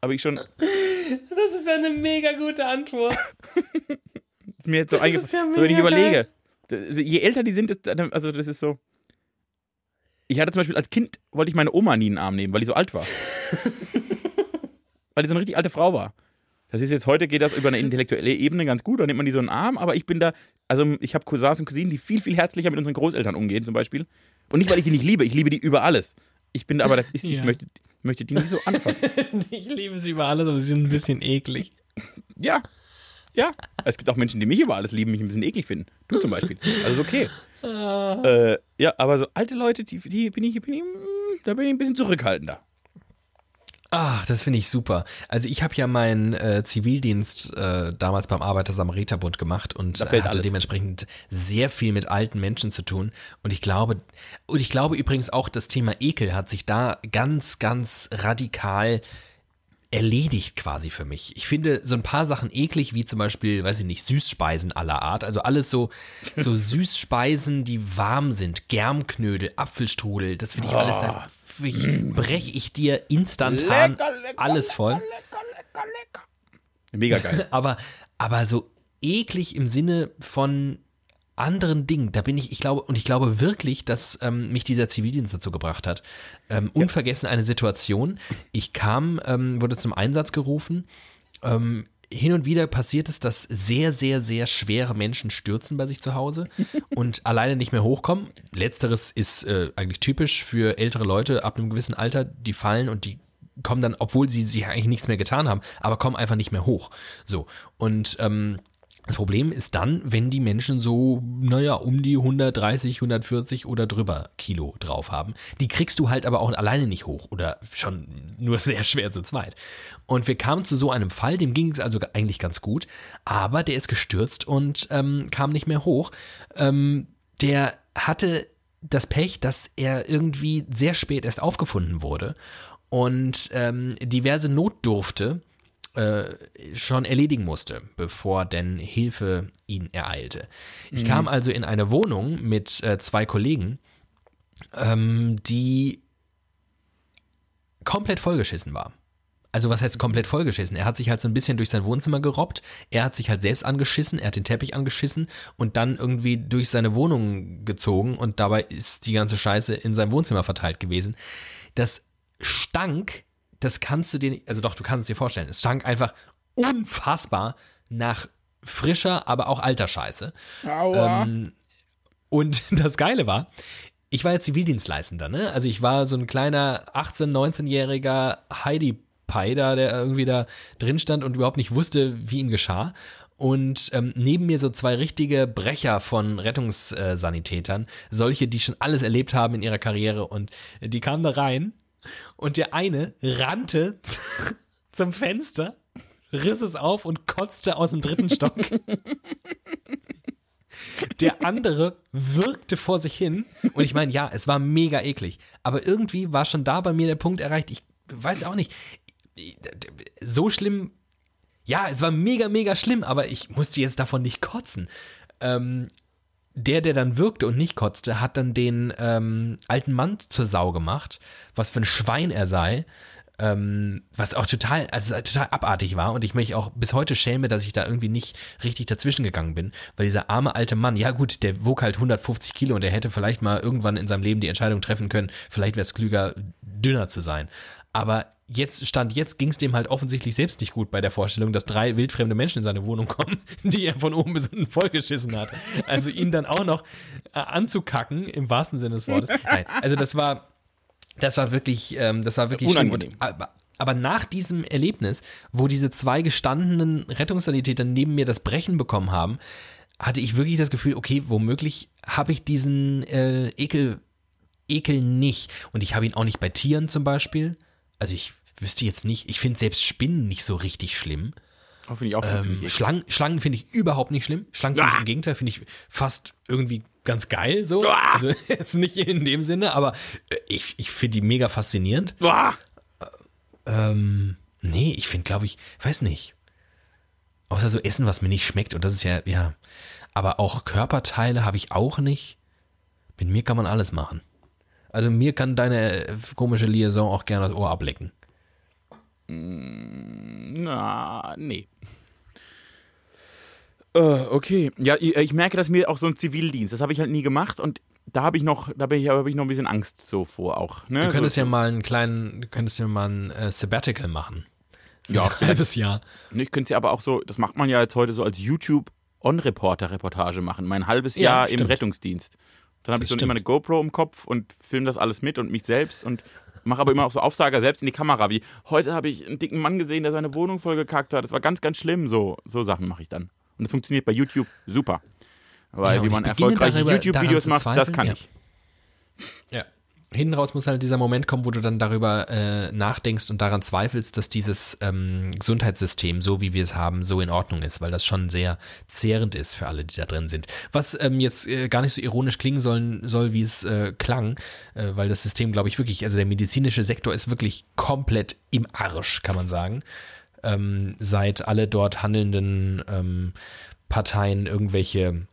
Aber ich schon, Das ist ja eine mega gute Antwort. ist mir jetzt so Das eingefallen, ist ja so, wenn ich überlege. Das- Je älter die sind, also das ist so. Ich hatte zum Beispiel als Kind, wollte ich meine Oma nie in den Arm nehmen, weil die so alt war. weil die so eine richtig alte Frau war. Das ist jetzt heute geht das über eine intellektuelle Ebene ganz gut, dann nimmt man die so in den Arm, aber ich bin da, also ich habe Cousins und Cousinen, die viel, viel herzlicher mit unseren Großeltern umgehen zum Beispiel. Und nicht, weil ich die nicht liebe, ich liebe die über alles. Ich bin da, aber das ist, ich Ja. möchte, möchte die nicht so anfassen. Ich liebe sie über alles, aber sie sind ein bisschen eklig. Ja. Ja. Es gibt auch Menschen, die mich über alles lieben, mich ein bisschen eklig finden. Du zum Beispiel. Also ist okay. Äh, ja, aber so alte Leute, die, die bin ich, bin ich, da bin ich ein bisschen zurückhaltender. Ah, das finde ich super. Also ich habe ja meinen äh, Zivildienst äh, damals beim Arbeiter-Samariter-Bund gemacht und hatte alles. dementsprechend sehr viel mit alten Menschen zu tun. Und ich glaube, und ich glaube übrigens auch, das Thema Ekel hat sich da ganz, ganz radikal erledigt quasi für mich. Ich finde so ein paar Sachen eklig, wie zum Beispiel, weiß ich nicht, Süßspeisen aller Art. Also alles so, so Süßspeisen, die warm sind. Germknödel, Apfelstrudel, das finde ich alles, da breche ich dir instantan alles voll. Mega geil. Aber, aber so eklig im Sinne von anderen Ding, da bin ich, ich glaube, und ich glaube wirklich, dass ähm, mich dieser Zivildienst dazu gebracht hat. Ähm, unvergessen eine Situation. Ich kam, ähm, wurde zum Einsatz gerufen. Ähm, hin und wieder passiert es, dass sehr, sehr, sehr schwere Menschen stürzen bei sich zu Hause und alleine nicht mehr hochkommen. Letzteres ist äh, eigentlich typisch für ältere Leute ab einem gewissen Alter, die fallen und die kommen dann, obwohl sie sich eigentlich nichts mehr getan haben, aber kommen einfach nicht mehr hoch. So. Und ähm, das Problem ist dann, wenn die Menschen so, naja, um die 130, 140 oder drüber Kilo drauf haben. Die kriegst du halt aber auch alleine nicht hoch oder schon nur sehr schwer zu zweit. Und wir kamen zu so einem Fall, dem ging es also eigentlich ganz gut, aber der ist gestürzt und ähm, kam nicht mehr hoch. Ähm, der hatte das Pech, dass er irgendwie sehr spät erst aufgefunden wurde und ähm, diverse Notdurfte äh, schon erledigen musste, bevor denn Hilfe ihn ereilte. Ich mhm. kam also in eine Wohnung mit äh, zwei Kollegen, ähm, die komplett vollgeschissen war. Also was heißt komplett vollgeschissen? Er hat sich halt so ein bisschen durch sein Wohnzimmer gerobbt, er hat sich halt selbst angeschissen, er hat den Teppich angeschissen und dann irgendwie durch seine Wohnung gezogen und dabei ist die ganze Scheiße in seinem Wohnzimmer verteilt gewesen. Das stank das kannst du dir nicht, also doch, du kannst es dir vorstellen. Es stank einfach unfassbar nach frischer, aber auch alter Scheiße. Aua. Ähm, und das Geile war, ich war ja Zivildienstleistender, ne? Also ich war so ein kleiner 18-, 19-jähriger Heidi Pai da, der irgendwie da drin stand und überhaupt nicht wusste, wie ihm geschah. Und ähm, neben mir so zwei richtige Brecher von Rettungssanitätern, solche, die schon alles erlebt haben in ihrer Karriere und die kamen da rein und der eine rannte zum Fenster, riss es auf und kotzte aus dem dritten Stock. Der andere wirkte vor sich hin. Und ich meine, ja, es war mega eklig. Aber irgendwie war schon da bei mir der Punkt erreicht. Ich weiß auch nicht. So schlimm. Ja, es war mega, mega schlimm, aber ich musste jetzt davon nicht kotzen. Ähm, der, der dann wirkte und nicht kotzte, hat dann den ähm, alten Mann zur Sau gemacht, was für ein Schwein er sei. Ähm, was auch total, also total abartig war und ich mich auch bis heute schäme, dass ich da irgendwie nicht richtig dazwischen gegangen bin, weil dieser arme alte Mann, ja gut, der wog halt 150 Kilo und der hätte vielleicht mal irgendwann in seinem Leben die Entscheidung treffen können, vielleicht wäre es klüger, dünner zu sein. Aber jetzt stand jetzt ging es dem halt offensichtlich selbst nicht gut bei der Vorstellung, dass drei wildfremde Menschen in seine Wohnung kommen, die er von oben bis unten vollgeschissen hat. Also ihn dann auch noch äh, anzukacken im wahrsten Sinne des Wortes. Nein, also das war das war wirklich ähm, das war wirklich unangenehm. Aber, aber nach diesem Erlebnis, wo diese zwei gestandenen Rettungssanitäter neben mir das Brechen bekommen haben, hatte ich wirklich das Gefühl, okay, womöglich habe ich diesen äh, Ekel Ekel nicht und ich habe ihn auch nicht bei Tieren zum Beispiel. Also ich wüsste jetzt nicht, ich finde selbst Spinnen nicht so richtig schlimm. Oh, ich auch ähm, Schlangen, Schlangen finde ich überhaupt nicht schlimm. Schlangen finde ich im Gegenteil, finde ich fast irgendwie ganz geil so. Ah! Also jetzt nicht in dem Sinne, aber äh, ich, ich finde die mega faszinierend. Ah! Ähm, nee, ich finde, glaube ich, weiß nicht. Außer so Essen, was mir nicht schmeckt. Und das ist ja, ja. Aber auch Körperteile habe ich auch nicht. Mit mir kann man alles machen. Also mir kann deine komische Liaison auch gerne das Ohr ablecken. Mm, na, nee. Uh, okay. Ja, ich, ich, merke, dass mir auch so ein Zivildienst, das habe ich halt nie gemacht und da habe ich noch, da bin ich, hab ich noch ein bisschen Angst so vor auch. Ne? Du könntest so, ja mal einen kleinen, du könntest ja mal ein äh, Sabbatical machen. So ja, ein halbes Jahr. Ich könnte ja aber auch so, das macht man ja jetzt heute so als YouTube On-Reporter-Reportage machen. Mein halbes Jahr ja, im Rettungsdienst. Dann habe ich so immer eine GoPro im Kopf und filme das alles mit und mich selbst und mache aber immer auch so Aufsager selbst in die Kamera. Wie heute habe ich einen dicken Mann gesehen, der seine Wohnung vollgekackt hat. Das war ganz, ganz schlimm. So, so Sachen mache ich dann. Und das funktioniert bei YouTube super. Weil ja, wie man erfolgreiche YouTube-Videos macht, das kann ja. ich. Ja hinten raus muss halt dieser Moment kommen, wo du dann darüber äh, nachdenkst und daran zweifelst, dass dieses ähm, Gesundheitssystem, so wie wir es haben, so in Ordnung ist, weil das schon sehr zehrend ist für alle, die da drin sind. Was ähm, jetzt äh, gar nicht so ironisch klingen sollen, soll, wie es äh, klang, äh, weil das System, glaube ich, wirklich, also der medizinische Sektor ist wirklich komplett im Arsch, kann man sagen. Ähm, seit alle dort handelnden ähm, Parteien irgendwelche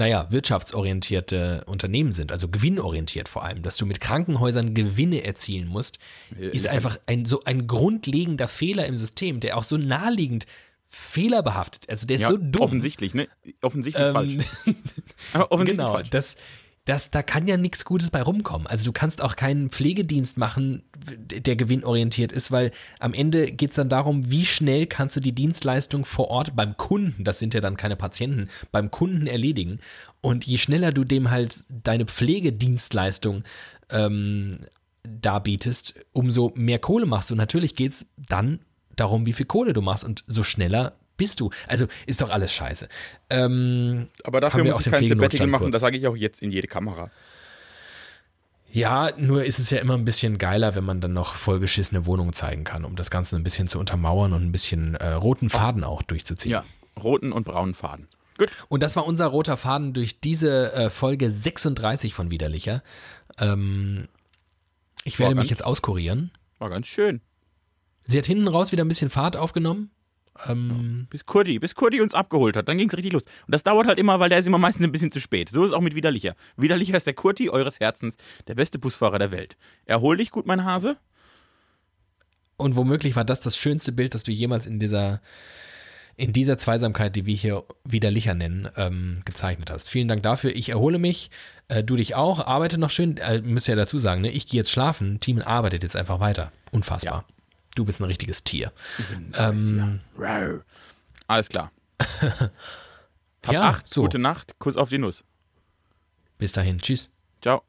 naja, wirtschaftsorientierte Unternehmen sind, also gewinnorientiert vor allem, dass du mit Krankenhäusern Gewinne erzielen musst, ist einfach ein so ein grundlegender Fehler im System, der auch so naheliegend fehlerbehaftet. Also der ist Ja, so dumm. offensichtlich, ne? Offensichtlich Ähm, falsch. Aber offensichtlich genau, falsch. das, das, da kann ja nichts Gutes bei rumkommen. Also du kannst auch keinen Pflegedienst machen, der gewinnorientiert ist, weil am Ende geht es dann darum, wie schnell kannst du die Dienstleistung vor Ort beim Kunden, das sind ja dann keine Patienten, beim Kunden erledigen. Und je schneller du dem halt deine Pflegedienstleistung ähm, darbietest, umso mehr Kohle machst du. Und natürlich geht es dann darum, wie viel Kohle du machst und so schneller bist du. Also ist doch alles scheiße. Ähm, Aber dafür muss auch ich kein Sabbatical machen, kurz. das sage ich auch jetzt in jede Kamera. Ja, nur ist es ja immer ein bisschen geiler, wenn man dann noch vollgeschissene Wohnungen zeigen kann, um das Ganze ein bisschen zu untermauern und ein bisschen äh, roten Faden auch durchzuziehen. Ja, roten und braunen Faden. Gut. Und das war unser roter Faden durch diese äh, Folge 36 von Widerlicher. Ähm, ich werde War mich ganz- jetzt auskurieren. War ganz schön. Sie hat hinten raus wieder ein bisschen Fahrt aufgenommen. Ähm, Bis Kurdi, bis Kurdi uns abgeholt hat, dann ging es richtig los. Und das dauert halt immer, weil der ist immer meistens ein bisschen zu spät. So ist es auch mit Widerlicher. Widerlicher ist der Kurti eures Herzens, der beste Busfahrer der Welt. Erhol dich gut, mein Hase. Und womöglich war das das schönste Bild, das du jemals in dieser, in dieser Zweisamkeit, die wir hier widerlicher nennen, ähm, gezeichnet hast. Vielen Dank dafür. Ich erhole mich. Äh, du dich auch. Arbeite noch schön. Äh, müsst ja dazu sagen, ne? ich gehe jetzt schlafen. Team arbeitet jetzt einfach weiter. Unfassbar. Du bist ein richtiges Tier. Ähm, Rar. Alles klar. Hab ja, acht, so. gute Nacht, Kuss auf die Nuss. Bis dahin. Tschüss. Ciao.